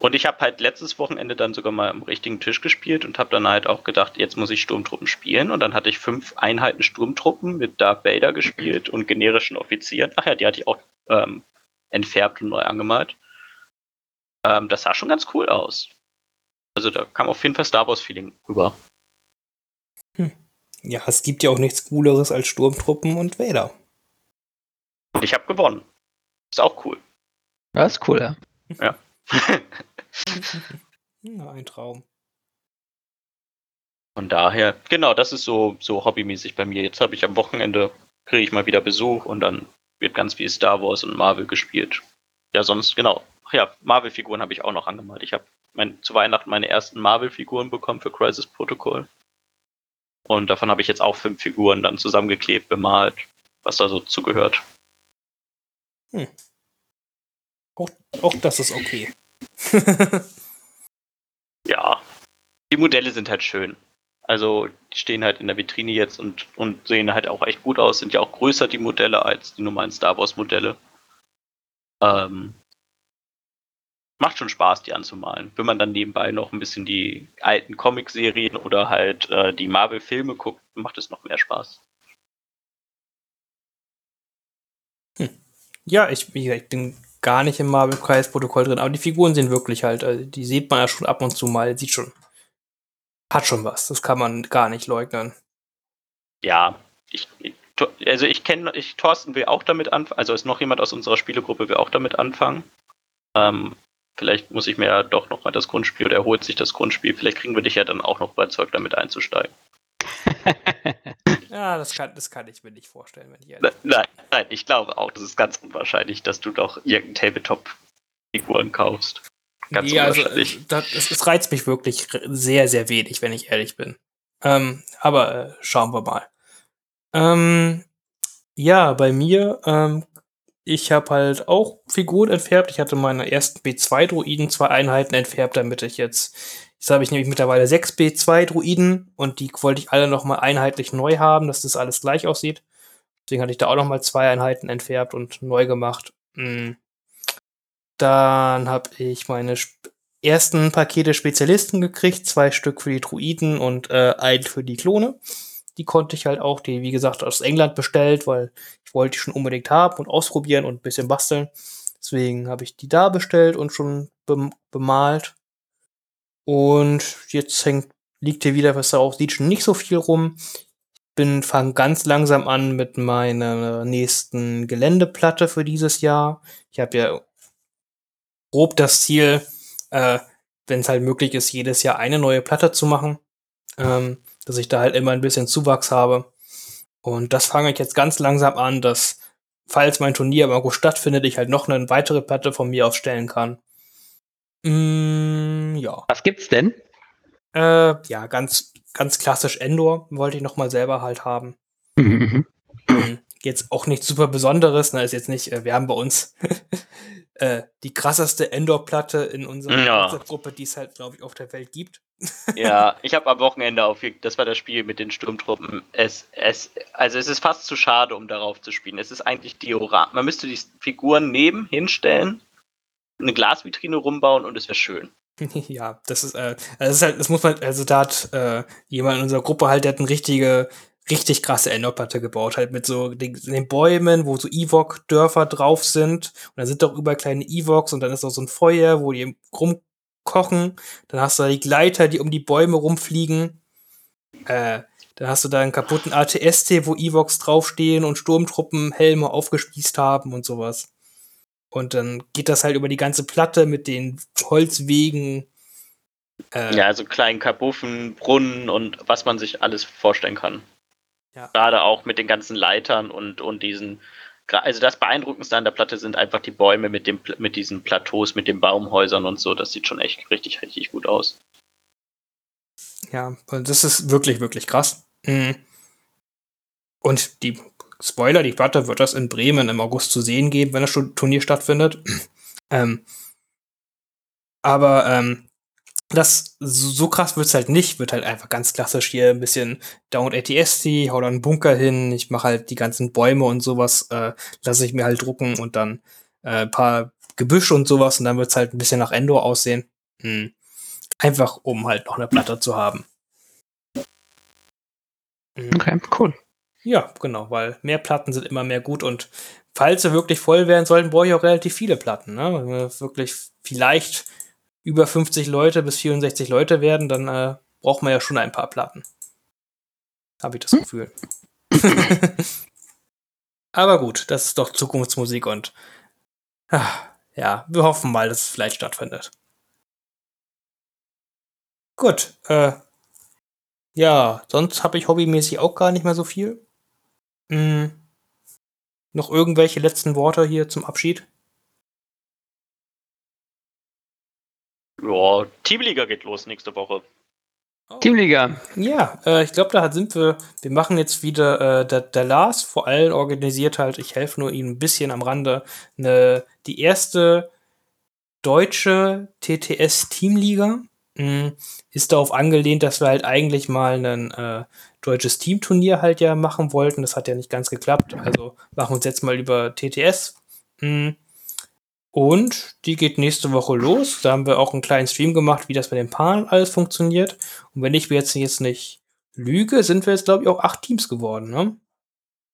C: Und ich habe halt letztes Wochenende dann sogar mal am richtigen Tisch gespielt und habe dann halt auch gedacht, jetzt muss ich Sturmtruppen spielen. Und dann hatte ich fünf Einheiten Sturmtruppen mit Darth Vader gespielt und generischen Offizieren. Ach ja, die hatte ich auch ähm, entfärbt und neu angemalt. Ähm, das sah schon ganz cool aus. Also da kam auf jeden Fall Star Wars-Feeling rüber.
A: Ja, es gibt ja auch nichts Cooleres als Sturmtruppen und Vader.
C: Und ich habe gewonnen. Ist auch cool.
B: Das ist cool, ja. <laughs>
A: Ja, ein Traum.
C: Von daher, genau, das ist so, so hobbymäßig bei mir. Jetzt habe ich am Wochenende, kriege ich mal wieder Besuch und dann wird ganz viel Star Wars und Marvel gespielt. Ja, sonst, genau. Ach ja, Marvel-Figuren habe ich auch noch angemalt. Ich habe zu Weihnachten meine ersten Marvel-Figuren bekommen für Crisis Protocol. Und davon habe ich jetzt auch fünf Figuren dann zusammengeklebt, bemalt, was da so zugehört.
A: Auch, auch das ist okay. <laughs>
C: Ja, die Modelle sind halt schön. Also die stehen halt in der Vitrine jetzt und, und sehen halt auch echt gut aus. Sind ja auch größer die Modelle als die normalen Star Wars Modelle. Ähm, macht schon Spaß, die anzumalen. Wenn man dann nebenbei noch ein bisschen die alten Comic-Serien oder halt äh, die Marvel-Filme guckt, macht es noch mehr Spaß.
A: Hm. Ja, ich, ich bin gar nicht im Marvel-Kreisprotokoll drin, aber die Figuren sind wirklich halt, also die sieht man ja schon ab und zu mal, sieht schon, hat schon was, das kann man gar nicht leugnen.
C: Ja, ich, also ich kenne, ich, Thorsten will auch damit anfangen, also ist noch jemand aus unserer Spielegruppe will auch damit anfangen. Ähm, vielleicht muss ich mir ja doch noch mal das Grundspiel oder erholt sich das Grundspiel, vielleicht kriegen wir dich ja dann auch noch überzeugt, damit einzusteigen. <laughs>
A: ja, das kann, das kann ich mir nicht vorstellen, wenn ich
C: ehrlich bin. Nein, nein, ich glaube auch, das ist ganz unwahrscheinlich, dass du doch irgendeinen Tabletop-Figuren kaufst.
A: Ganz nee, also das, es reizt mich wirklich sehr, sehr wenig, wenn ich ehrlich bin. Ähm, aber äh, schauen wir mal. Ähm, ja, bei mir, ähm, ich habe halt auch Figuren entfärbt. Ich hatte meine ersten B2-Druiden zwei Einheiten entfärbt, damit ich jetzt Jetzt habe ich nämlich mittlerweile 6 B2-Druiden und die wollte ich alle nochmal einheitlich neu haben, dass das alles gleich aussieht. Deswegen hatte ich da auch nochmal zwei Einheiten entfärbt und neu gemacht. Hm. Dann habe ich meine ersten Pakete Spezialisten gekriegt, zwei Stück für die Druiden und äh, ein für die Klone. Die konnte ich halt auch, die wie gesagt aus England bestellt, weil ich wollte die schon unbedingt haben und ausprobieren und ein bisschen basteln. Deswegen habe ich die da bestellt und schon bemalt. Und jetzt hängt, liegt hier wieder, was da auch sieht, schon nicht so viel rum. Bin, fange ganz langsam an mit meiner nächsten Geländeplatte für dieses Jahr. Ich habe ja grob das Ziel, äh, wenn es halt möglich ist, jedes Jahr eine neue Platte zu machen. Ähm, dass ich da halt immer ein bisschen Zuwachs habe. Und das fange ich jetzt ganz langsam an, dass, falls mein Turnier im August stattfindet, ich halt noch eine weitere Platte von mir aufstellen kann.
B: Mm, ja. Was gibt's denn?
A: Äh, ja, ganz, ganz klassisch Endor wollte ich noch mal selber halt haben. Mhm. <laughs> Jetzt auch nichts super Besonderes, ne, ist jetzt nicht, äh, wir haben bei uns <laughs> äh, die krasseste Endor-Platte in unserer
C: ja.
A: Gruppe, die es halt, glaube ich, auf der Welt gibt.
C: Ja, <laughs> ich habe am Wochenende auf, das war das Spiel mit den Sturmtruppen. Es, es, also es ist fast zu schade, um darauf zu spielen. Es ist eigentlich Diorat. Man müsste die Figuren neben hinstellen eine Glasvitrine rumbauen und es wäre schön. <laughs>
A: ja, das ist, äh, das ist halt, das muss man, also da hat äh, jemand in unserer Gruppe halt, der hat eine richtige, richtig krasse Enderplatte gebaut, halt mit so den, den Bäumen, wo so Ewok-Dörfer drauf sind. Und da sind doch überall kleine Evoks und dann ist auch so ein Feuer, wo die rumkochen. Dann hast du da die Gleiter, die um die Bäume rumfliegen. Äh, dann hast du da einen kaputten ATST, wo Evoks draufstehen und Sturmtruppen Helme aufgespießt haben und sowas. Und dann geht das halt über die ganze Platte mit den Holzwegen.
C: Äh, ja, also kleinen Kabuffen, Brunnen und was man sich alles vorstellen kann. Ja. Gerade auch mit den ganzen Leitern und, und diesen. Also das Beeindruckendste an der Platte sind einfach die Bäume mit, dem, mit diesen Plateaus, mit den Baumhäusern und so. Das sieht schon echt richtig, richtig gut aus.
A: Ja, das ist wirklich, wirklich krass. Mhm. Und die Spoiler, die Platte wird das in Bremen im August zu sehen geben, wenn das Turnier stattfindet. <clears throat> ähm, aber ähm, das so krass wird's halt nicht, wird halt einfach ganz klassisch hier ein bisschen Down ATST, hau dann einen Bunker hin, ich mache halt die ganzen Bäume und sowas, äh, lasse ich mir halt drucken und dann äh, paar Gebüsch und sowas und dann wird's halt ein bisschen nach Endor aussehen. Hm. Einfach um halt noch eine Platte zu haben.
B: Okay, cool.
A: Ja, genau, weil mehr Platten sind immer mehr gut und falls sie wirklich voll werden sollten, brauche ich auch relativ viele Platten. Ne? Wenn wir wirklich vielleicht über 50 Leute bis 64 Leute werden, dann äh, braucht man ja schon ein paar Platten. Habe ich das hm. Gefühl. <laughs> Aber gut, das ist doch Zukunftsmusik und ach, ja, wir hoffen mal, dass es vielleicht stattfindet. Gut, äh, ja, sonst habe ich hobbymäßig auch gar nicht mehr so viel. Mhm. Noch irgendwelche letzten Worte hier zum Abschied?
C: Ja, Teamliga geht los nächste Woche.
B: Oh. Teamliga.
A: Ja, äh, ich glaube, da sind wir. Wir machen jetzt wieder, äh, der, der Lars vor allem organisiert halt, ich helfe nur ihm ein bisschen am Rande, ne, die erste deutsche TTS Teamliga. mh, ist darauf angelehnt, dass wir halt eigentlich mal ein äh, deutsches Teamturnier halt ja machen wollten. Das hat ja nicht ganz geklappt. Also machen wir uns jetzt mal über TTS. Mh. Und die geht nächste Woche los. Da haben wir auch einen kleinen Stream gemacht, wie das mit den Paaren alles funktioniert. Und wenn ich mir jetzt, jetzt nicht lüge, sind wir jetzt, glaube ich, auch acht Teams geworden, ne?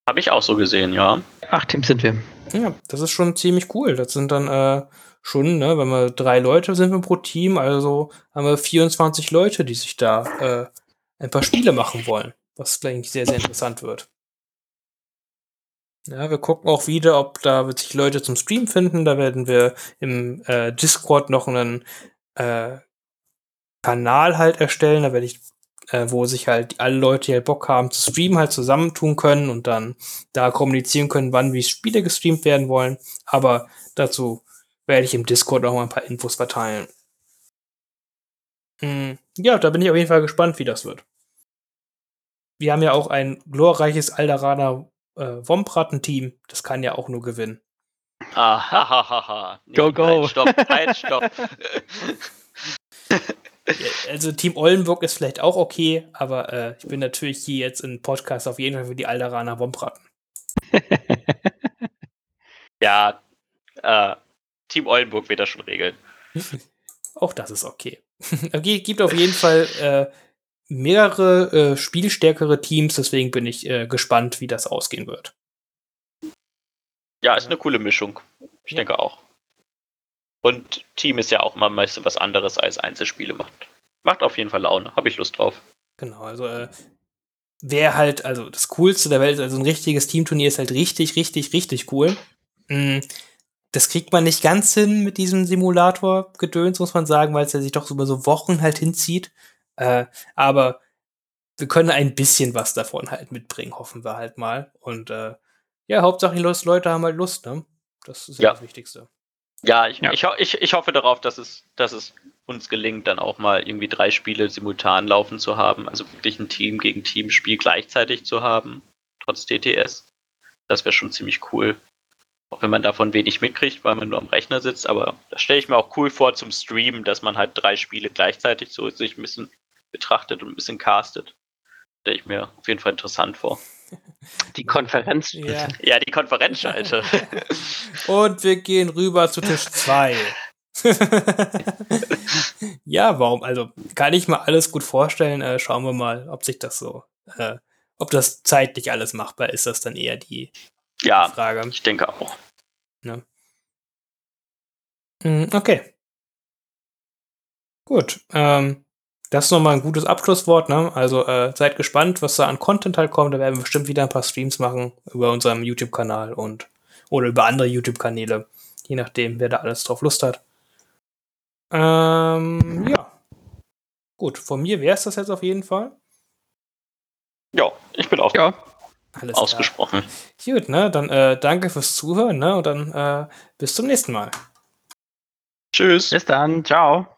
C: Habe ich auch so gesehen, ja.
B: Acht Teams sind wir.
A: Ja, das ist schon ziemlich cool. Das sind dann äh, schon, ne, wenn wir drei Leute sind wir pro Team, also haben wir 24 Leute, die sich da äh, ein paar Spiele machen wollen, was, glaube ich, sehr, sehr interessant wird. Ja, wir gucken auch wieder, ob da wird sich Leute zum Stream finden. Da werden wir im äh, Discord noch einen äh, Kanal halt erstellen. Da werde ich, äh, wo sich halt alle Leute, die halt Bock haben zu streamen, halt zusammentun können und dann da kommunizieren können, wann wie Spiele gestreamt werden wollen. Aber dazu werde ich im Discord noch mal ein paar Infos verteilen. Hm, ja, da bin ich auf jeden Fall gespannt, wie das wird. Wir haben ja auch ein glorreiches Alderaner äh, Wompratten-Team, das kann ja auch nur gewinnen.
C: Ahahaha.
B: Go, go.
C: Halt, stopp, halt, stopp. <laughs>
A: also Team Oldenburg ist vielleicht auch okay, aber äh, ich bin natürlich hier jetzt im Podcast auf jeden Fall für die Alderaner Wompratten.
C: ja, äh, Team Oldenburg wird das schon regeln. <laughs>
A: auch das ist okay. <laughs> okay gibt auf jeden Fall äh, mehrere äh, spielstärkere Teams, deswegen bin ich äh, gespannt, wie das ausgehen wird.
C: Ja, ist eine coole Mischung. Ich ja. denke auch. Und Team ist ja auch mal meistens was anderes als Einzelspiele macht. Macht auf jeden Fall Laune. Habe ich Lust drauf.
A: Genau, also äh, wer halt, also das Coolste der Welt, also ein richtiges Teamturnier ist halt richtig, richtig, richtig cool. Mm, das kriegt man nicht ganz hin mit diesem Simulator-Gedöns, muss man sagen, weil es ja sich doch über so Wochen halt hinzieht. Äh, aber wir können ein bisschen was davon halt mitbringen, hoffen wir halt mal. Und äh, ja, Hauptsache die Leute haben halt Lust, ne? Das ist ja, das Wichtigste.
C: Ja, ich, ja. Ich, ich, ich hoffe darauf, dass es, dass es uns gelingt, dann auch mal irgendwie drei Spiele simultan laufen zu haben. Also wirklich ein Team gegen Team-Spiel gleichzeitig zu haben, trotz DTS. Das wäre schon ziemlich cool. Auch wenn man davon wenig mitkriegt, weil man nur am Rechner sitzt. Aber das stelle ich mir auch cool vor zum Streamen, dass man halt drei Spiele gleichzeitig so sich ein bisschen betrachtet und ein bisschen castet. Stelle ich mir auf jeden Fall interessant vor.
B: Die Konferenz.
C: Ja, ja die Konferenzschalte. <laughs>
A: und wir gehen rüber zu Tisch 2. <laughs> ja, warum? Also kann ich mir alles gut vorstellen. Äh, schauen wir mal, ob sich das so, äh, ob das zeitlich alles machbar ist. Das dann eher die,
C: ja,
A: Frage.
C: Ich denke auch.
A: Ja. Hm, okay. Gut. Ähm, das ist nochmal ein gutes Abschlusswort, ne? Also äh, seid gespannt, was da an Content halt kommt. Da werden wir bestimmt wieder ein paar Streams machen über unserem YouTube-Kanal und oder über andere YouTube-Kanäle. Je nachdem, wer da alles drauf Lust hat. Ähm, ja. Gut, von mir wäre es das jetzt auf jeden Fall.
C: Ja, ich bin auch
B: ja.
C: Alles ausgesprochen.
A: Klar. Gut, ne? Dann äh, danke fürs Zuhören, ne? Und dann äh, bis zum nächsten Mal.
C: Tschüss.
B: Bis dann. Ciao.